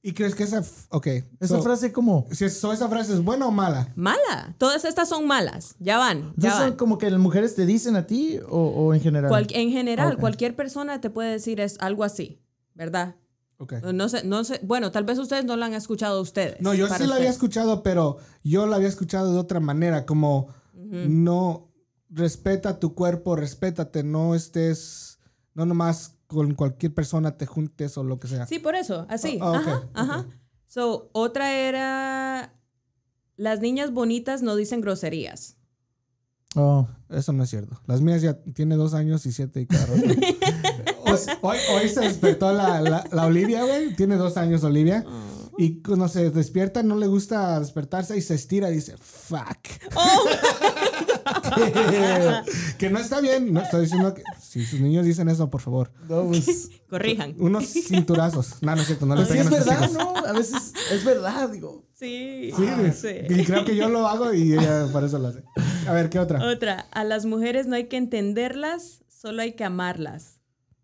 ¿Y crees que esa, f- ok, Esa so, frase como... si es- so esa frase es buena o mala? Mala. Todas estas son malas. Ya van. Ya van. como que las mujeres te dicen a ti o, o en general. Cual- en general, Ok. cualquier persona te puede decir es algo así, ¿verdad? Ok. No sé, no sé. Bueno, tal vez ustedes no lo han escuchado ustedes. No, yo sí la había escuchado, pero yo la había escuchado de otra manera, como no respeta tu cuerpo, respétate, no estés, no nomás con cualquier persona te juntes o lo que sea. Sí, por eso, así. Ah, ah, ok, ajá, ajá. So, otra era. Las niñas bonitas no dicen groserías. Oh. Eso no es cierto. Las mías ya tiene dos años y siete y cada rato. hoy, se despertó la, la, la Olivia, güey. Tiene dos años Olivia. Y cuando se despierta no le gusta despertarse y se estira y dice, fuck. que no está bien. No estoy diciendo que si sus niños dicen eso, por favor. No, pues, Corrijan. Unos cinturazos. No, no es cierto. No le sí peguen es verdad, hijos. ¿no? A veces es verdad, digo. Sí. Sí, Y creo que yo lo hago y ella por eso lo hace. A ver, ¿qué otra? Otra. A las mujeres no hay que entenderlas, solo hay que amarlas.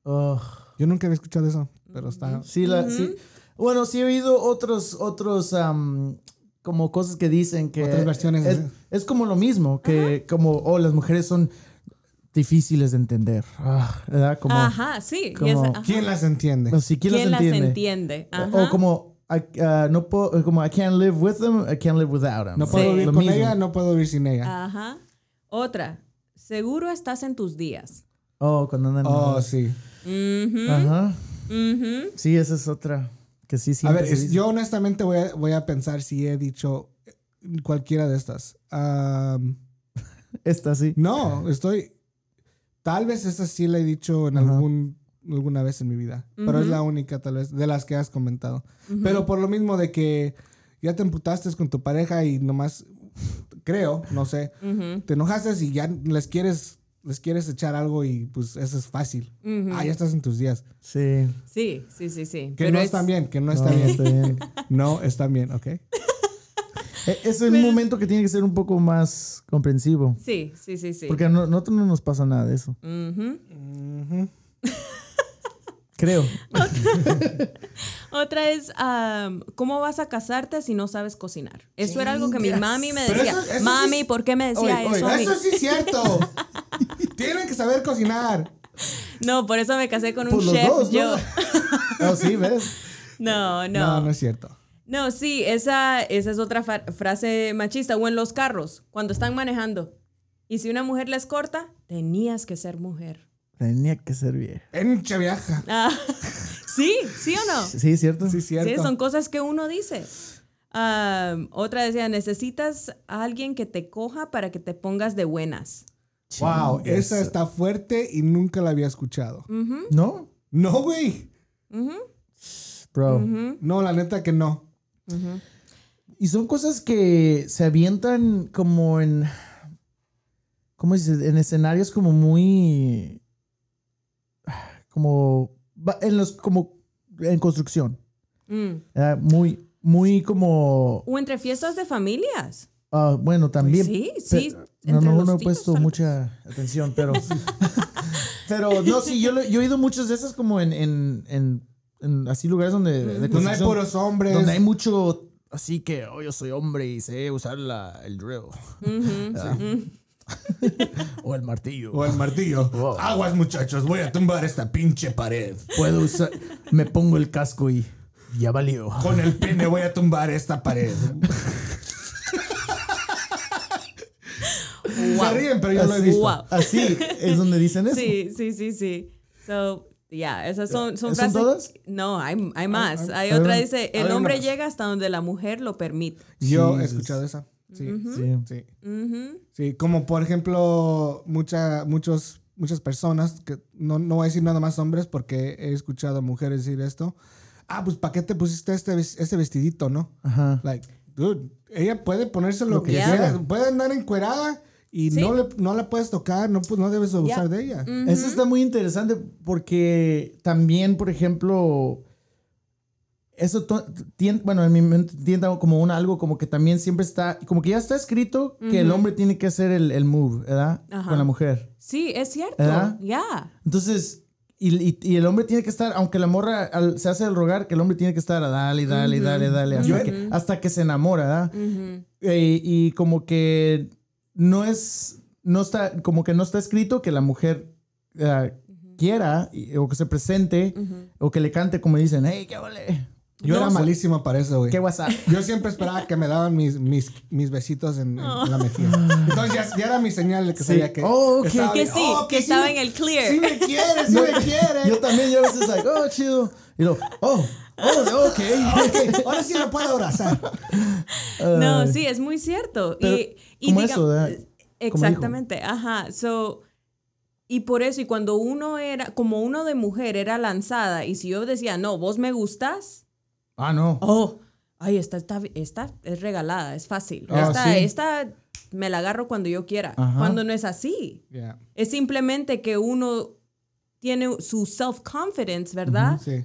Oh. Yo nunca había escuchado eso, pero está... Sí, la, sí. Bueno, sí he oído otros, otros, am, como cosas que dicen que... Otras versiones, Es, es como lo mismo, que como, oh, las mujeres son difíciles de entender. Ah, ¿Verdad? Como, Ajá, sí. como- ajá. ¿Quién las entiende? no, sí, ¿quién, ¿Quién las las entiende? entiende? Ajá. O como, I, uh, no puedo, como, I can't live with them, I can't live without them. No puedo Sí. vivir Lo con mismo. ella, no puedo vivir sin ella. Ajá. Otra. Seguro estás en tus días. Oh, cuando andan... Oh, sí. Ajá. Sí, esa es otra que sí A ver, es- yo honestamente voy a, voy a pensar si he dicho cualquiera de estas. Esta sí. no, estoy... Tal vez esta sí la he dicho en algún, alguna vez en mi vida. Pero es la única tal vez de las que has comentado. Pero por lo mismo de que ya te emputaste con tu pareja y nomás, creo, no sé, te enojaste y ya les quieres, les quieres echar algo y pues eso es fácil. Ah, ya estás en tus días. Sí. Sí, sí, sí, sí. Que Pero no es- están bien, que no No, está bien. está bien. No están bien, ¿ok? E- Es un momento que tiene que ser un poco más comprensivo. Sí, sí, sí, sí. Porque a no- nosotros no nos pasa nada de eso. Creo. Otra es, am, ¿cómo vas a casarte si no sabes cocinar? Eso era algo que mi mami me decía. eso- eso sí mami, ¿por qué me decía Oye, eso? a mí?" eso sí es cierto. Tienen que saber cocinar. No, por eso me casé con un Pues chef. dos, ¿no? yo. Oh, sí, ¿ves? No, No, no. no, es cierto. No, sí, esa, esa es otra frase machista. O en los carros, cuando están manejando. Y si una mujer les corta, tenías que ser mujer. Tenía que ser bien. Enche viaja. Ah, sí, sí o no. Sí, ¿cierto? Sí, cierto. Sí, son cosas que uno dice. Am, otra decía, necesitas a alguien que te coja para que te pongas de buenas. Wow, esa está fuerte y nunca la había escuchado. ¿No? No, güey. Bro. No, la neta que no. Y son cosas que se avientan como en. ¿Cómo dices? En escenarios como muy. Como. En los. Como. En construcción. Mm. ¿verdad? Muy. Muy como. O entre fiestas de familias. ah, bueno, también. Sí, sí, No, entre no, los no he tíos, puesto mucha atención, pero. pero no, sí, yo, lo- yo he oído muchas de esas como en. en, en, en así lugares donde. de Donde hay puros hombres. Donde hay mucho. Así que, oh, yo soy hombre y sé usar la, el drill. ¿verdad? o el martillo. O el martillo. Wow. Aguas, muchachos. Voy a tumbar esta pinche pared. Puedo usar. Me pongo el casco y. Ya valió. Con el pene voy a tumbar esta pared. Se ríen, pero yo lo he visto. Wow. Así es donde dicen eso. Sí, sí, sí, sí. So, yeah, esas son, son ¿Son frases. todas? No, hay, hay más. hay- Hay, hay otra dice, el hombre más. llega hasta donde la mujer lo permite. Yo he escuchado esa. Sí, Sí. sí. Ujú. Sí, como por ejemplo, mucha, muchos, muchas personas, que no, no voy a decir nada más hombres porque he escuchado a mujeres decir esto. Ah, pues ¿para qué te pusiste este, este vestidito, no? Ajá. Like, dude, ella puede ponerse lo, Lo que quiera. Puede andar encuerada y Sí. no, le, no la puedes tocar, no, pu- no debes abusar Yeah. de ella. Eso está muy interesante porque también, por ejemplo, eso to- tien- bueno, en mi mente tiende como un algo como que también siempre está, como que ya está escrito que el hombre tiene que hacer el, el move, ¿verdad? Ajá. Con la mujer. Sí, es cierto. Ya. Entonces, Y, y- y el hombre tiene que estar, aunque la morra al- se hace el rogar, que el hombre tiene que estar a dale, dale, dale, dale, hasta, que, hasta que se enamora, ¿verdad? Ujú. Eh, y como que no es, no está, como que no está escrito que la mujer eh, quiera y- o que se presente o que le cante como dicen, hey, qué ole, Yo No, era malísimo para eso, güey. qué WhatsApp. Yo siempre esperaba que me daban mis, mis, mis besitos en, en la mejilla. Entonces ya, ya era mi señal de que sabía que. Oh, estaba Que sí, Oh, que sí estaba en el clear. Sí me quiere, sí me quiere. Yo también, yo a veces, like, oh, chido. Y luego, oh, oh, ok. Ok, ahora sí lo puedo abrazar. No, sí, es muy cierto. Pero, y, y como eso, Exactamente, ajá. So, y por eso, y cuando uno era, como uno de mujer era lanzada, y si yo decía, no, vos me gustas, Ah, no. oh, ay, esta, esta, esta es regalada, es fácil. Ah, esta, sí. esta me la agarro cuando yo quiera. Ajá. Cuando no es así. Yeah. Es simplemente que uno tiene su self-confidence, ¿verdad? Sí.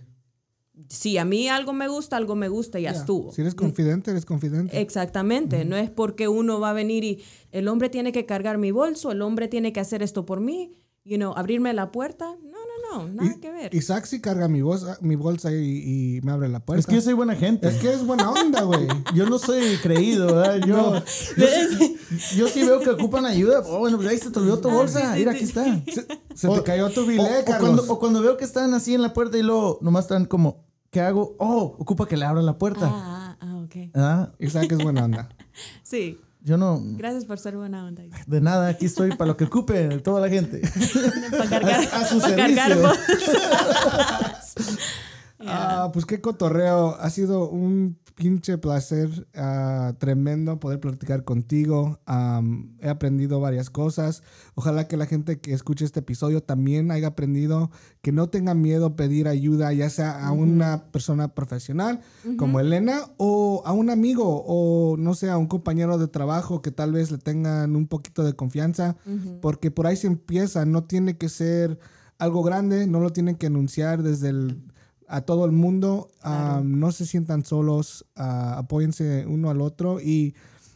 Si a mí algo me gusta, algo me gusta y ya Yeah. estuvo. Si eres confidente, eres confidente. Exactamente, no es porque uno va a venir y el hombre tiene que cargar mi bolso, el hombre tiene que hacer esto por mí, you know, abrirme la puerta. No, no, no, nada Y- que ver. Isaac sí carga mi, bolsa, mi bolsa y, y me abre la puerta. Es que yo soy buena gente. Es que es buena onda, güey. Yo no soy creído, ¿verdad? Yo, yo, sí, yo sí veo que ocupan ayuda. Oh, bueno, pues ahí se te olvidó tu bolsa. Mira, aquí está. Se, se O- te cayó tu O, bilé, o Carlos. cuando, o cuando veo que están así en la puerta y luego nomás están como, ¿qué hago? Oh, ocupa que le abran la puerta. Ah, ah, ok. Ah, Isaac es buena onda. Sí, yo no, gracias por ser buena onda. de nada, aquí estoy para lo que ocupe toda la gente. Para cargar, A- a su para cargar bolsas. Ah, pues qué cotorreo. Ha sido un pinche placer ah, tremendo poder platicar contigo. He aprendido varias cosas. Ojalá que la gente que escuche este episodio también haya aprendido que no tenga miedo pedir ayuda, ya sea a una persona profesional como Elena o a un amigo o no sé, a un compañero de trabajo que tal vez le tengan un poquito de confianza, porque por ahí se empieza. No tiene que ser algo grande, no lo tienen que anunciar desde el a todo el mundo. am, no se sientan solos, ah, apóyense uno al otro. Y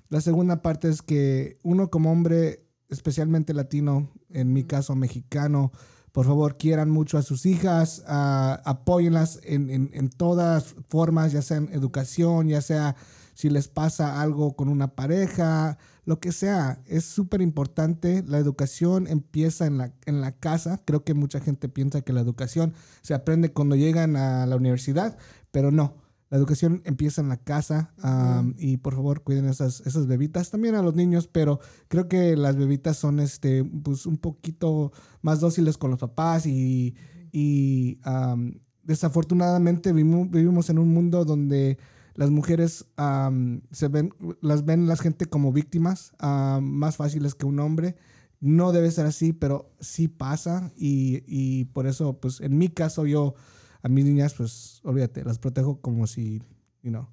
la segunda parte es que uno como hombre, especialmente latino, en mi caso mexicano, por favor quieran mucho a sus hijas, ah, apóyenlas en, en, en todas formas, ya sea en educación, ya sea si les pasa algo con una pareja, lo que sea. Es súper importante. La educación empieza en la, en la casa. Creo que mucha gente piensa que la educación se aprende cuando llegan a la universidad, pero no. La educación empieza en la casa y por favor cuiden esas, esas bebitas, también a los niños, pero creo que las bebitas son este, pues, un poquito más dóciles con los papás y, y am, desafortunadamente vivimos, vivimos en un mundo donde las mujeres am, se ven, las ven la gente como víctimas am, más fáciles que un hombre. No debe ser así, pero sí pasa y, y por eso, pues en mi caso yo a mis niñas, pues olvídate, las protejo como si, you know,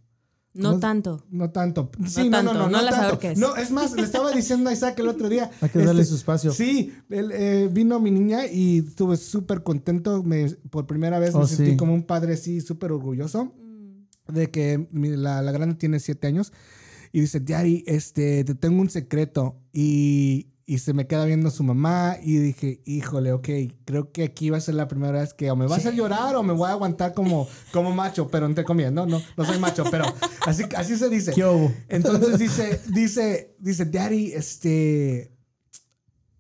No ¿Cómo? tanto. no tanto. Sí, no, tanto, no, no, no no, las tanto. No, es más, le estaba diciendo a Isaac el otro día. Hay que darle este, su espacio. Sí, él, eh, vino mi niña y estuve súper contento. Me, por primera vez me Oh, sentí sí. como un padre así, súper orgulloso de que la, la grande tiene siete años y dice, Daddy, este, te tengo un secreto. Y, y se me queda viendo su mamá y dije, híjole, ok, creo que aquí va a ser la primera vez que o me va a hacer llorar o me voy a aguantar como, como macho, pero entre comillas, no, no, no soy macho, pero así, así se dice. ¿Qué hubo? Entonces dice, dice, dice, Daddy, este,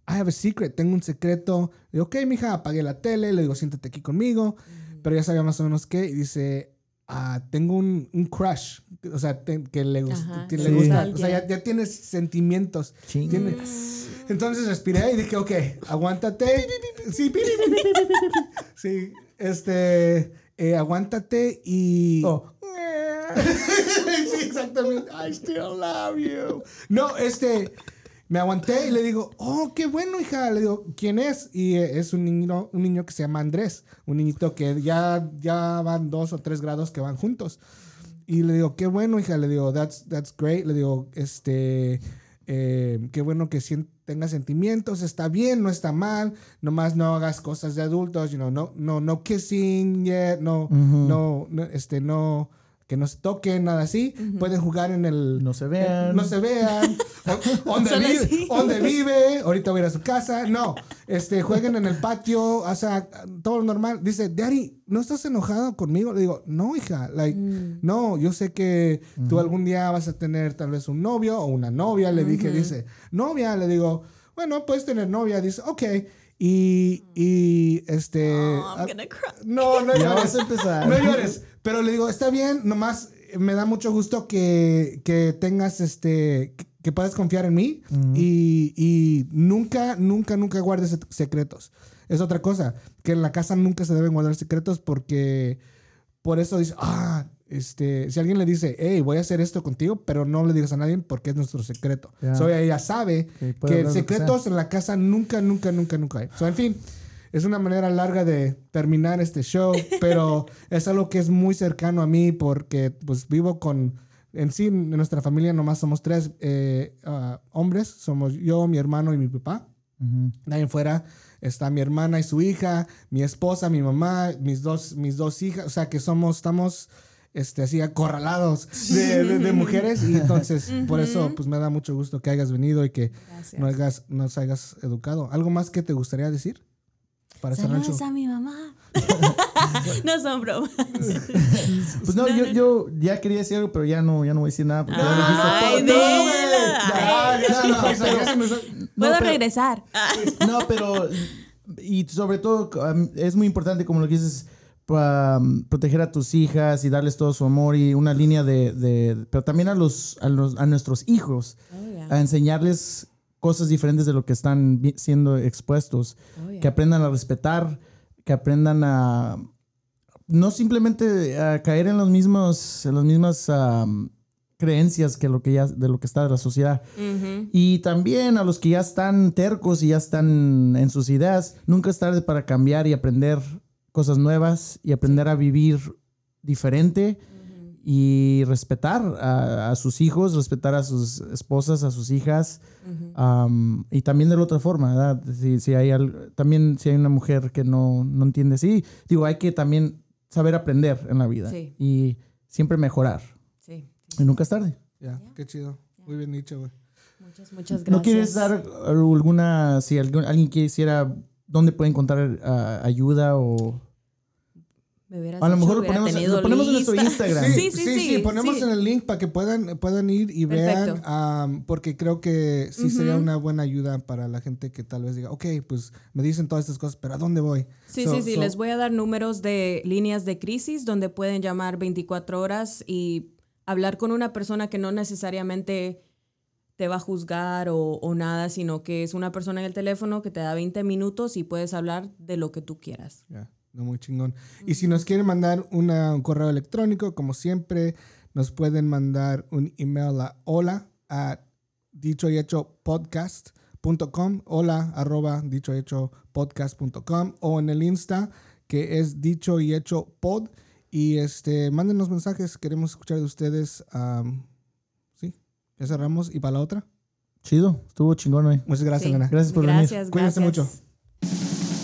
I have a secret, tengo un secreto. Le digo, ok, mija, apagué la tele, le digo, siéntate aquí conmigo, pero ya sabía más o menos qué, y dice, Ah, tengo un, un, crush, o sea, que le, le gusta, o sea, ya, tienes sentimientos. Tienes. Mm. Entonces respiré y dije, ok, aguántate. Sí, sí este, eh, aguántate y... Oh. sí, exactamente. I still love you. No, este me aguanté y le digo, oh, qué bueno, hija. Le digo, ¿quién es? Y eh, es un niño, un niño que se llama Andrés, un niñito que ya, ya van dos o tres grados que van juntos. Y le digo, qué bueno, hija. Le digo, that's, that's great. Le digo, este, eh, qué bueno que tengas sentimientos. Está bien, no está mal. Nomás no hagas cosas de adultos. You know, no, no, no kissing yet. No, no, no, este, no que no se toquen, nada así. Pueden jugar en el... No se vean. No se vean. donde, vive, donde vive. Ahorita voy a ir a su casa. No. Este, jueguen en el patio. O sea, todo normal. Dice, Daddy, ¿no estás enojado conmigo? Le digo, no, hija. Like, no, yo sé que tú algún día vas a tener tal vez un novio o una novia. Le dije, dice, novia. Le digo, bueno, puedes tener novia. Dice, ok. Y, y este... Oh, I'm ah, gonna cry. no, no llores. No llores. Pero le digo, está bien, nomás me da mucho gusto que, que tengas este. que- que puedas confiar en mí y, y nunca, nunca, nunca guardes sec- secretos. Es otra cosa, que en la casa nunca se deben guardar secretos porque por eso dice, ah, este, si alguien le dice, hey, voy a hacer esto contigo, pero no le digas a nadie porque es nuestro secreto. Ya. So ella sabe Que puede que secretos en la casa nunca, nunca, nunca, nunca hay. So, en fin, es una manera larga de terminar este show, pero es algo que es muy cercano a mí porque pues vivo con, en sí, en nuestra familia nomás somos tres eh, ah, hombres, somos yo, mi hermano y mi papá. De ahí en fuera está mi hermana y su hija, mi esposa, mi mamá, mis dos, mis dos hijas, o sea que somos, estamos este, así acorralados de, de- de mujeres y entonces por eso pues me da mucho gusto que hayas venido y que Gracias. no hayas, nos hayas educado. ¿Algo más que te gustaría decir? Para cerrar el show. A mi mamá. no son bromas. Pues no, yo, yo ya quería decir algo, pero ya no, ya no voy a decir nada. Ay. No, Puedo regresar. No, pero. Y sobre todo, um, es muy importante, como lo que dices, pa- um, proteger a tus hijas y darles todo su amor y una línea de. de- pero también a, los, a, los, a nuestros hijos, Oh, yeah. a enseñarles cosas diferentes de lo que están siendo expuestos. Oh, yeah. Que aprendan a respetar, que aprendan a. No simplemente a caer en los mismos, en las mismas um, creencias que lo que ya, de lo que está de la sociedad. Y también a los que ya están tercos y ya están en sus ideas, nunca es tarde para cambiar y aprender cosas nuevas y aprender a vivir diferente y respetar a, a sus hijos, respetar a sus esposas, a sus hijas am, y también de la otra forma, ¿verdad? Si, si hay al- también si hay una mujer que no, no entiende, sí, digo, hay que también saber aprender en la vida Sí. y siempre mejorar Sí. y nunca es tarde. Ya, qué chido. Muy bien dicho, güey. Muchas, muchas gracias. ¿No quieres dar alguna, si algún- alguien quisiera, dónde puede encontrar ah, ayuda o... Me hubieras A lo dicho, mejor lo ponemos- lo ponemos en nuestro. Instagram. Sí, sí, sí. ponemos sí. en el link para que puedan, puedan ir y vean, Perfecto. am, porque creo que sí sería una buena ayuda para la gente que tal vez diga, ok, pues me dicen todas estas cosas, pero ¿a dónde voy? Sí, So- sí, sí. so- Les voy a dar números de líneas de crisis donde pueden llamar 24 horas y hablar con una persona que no necesariamente te va a juzgar o, o nada, sino que es una persona en el teléfono que te da 20 minutos y puedes hablar de lo que tú quieras. Muy chingón. Y si nos quieren mandar una- un correo electrónico, como siempre, nos pueden mandar un email a hola a dicho y hecho podcast.com, hola arroba dicho y hecho podcast.com o en el Insta que es dicho y hecho pod. Y este, mándenos mensajes, queremos escuchar de ustedes. am, sí, ya cerramos. ¿Y para la otra? Chido, estuvo chingón hoy. Muchas gracias, Sí. Elena. Gracias por venir. Gracias, Cuídense gracias. mucho.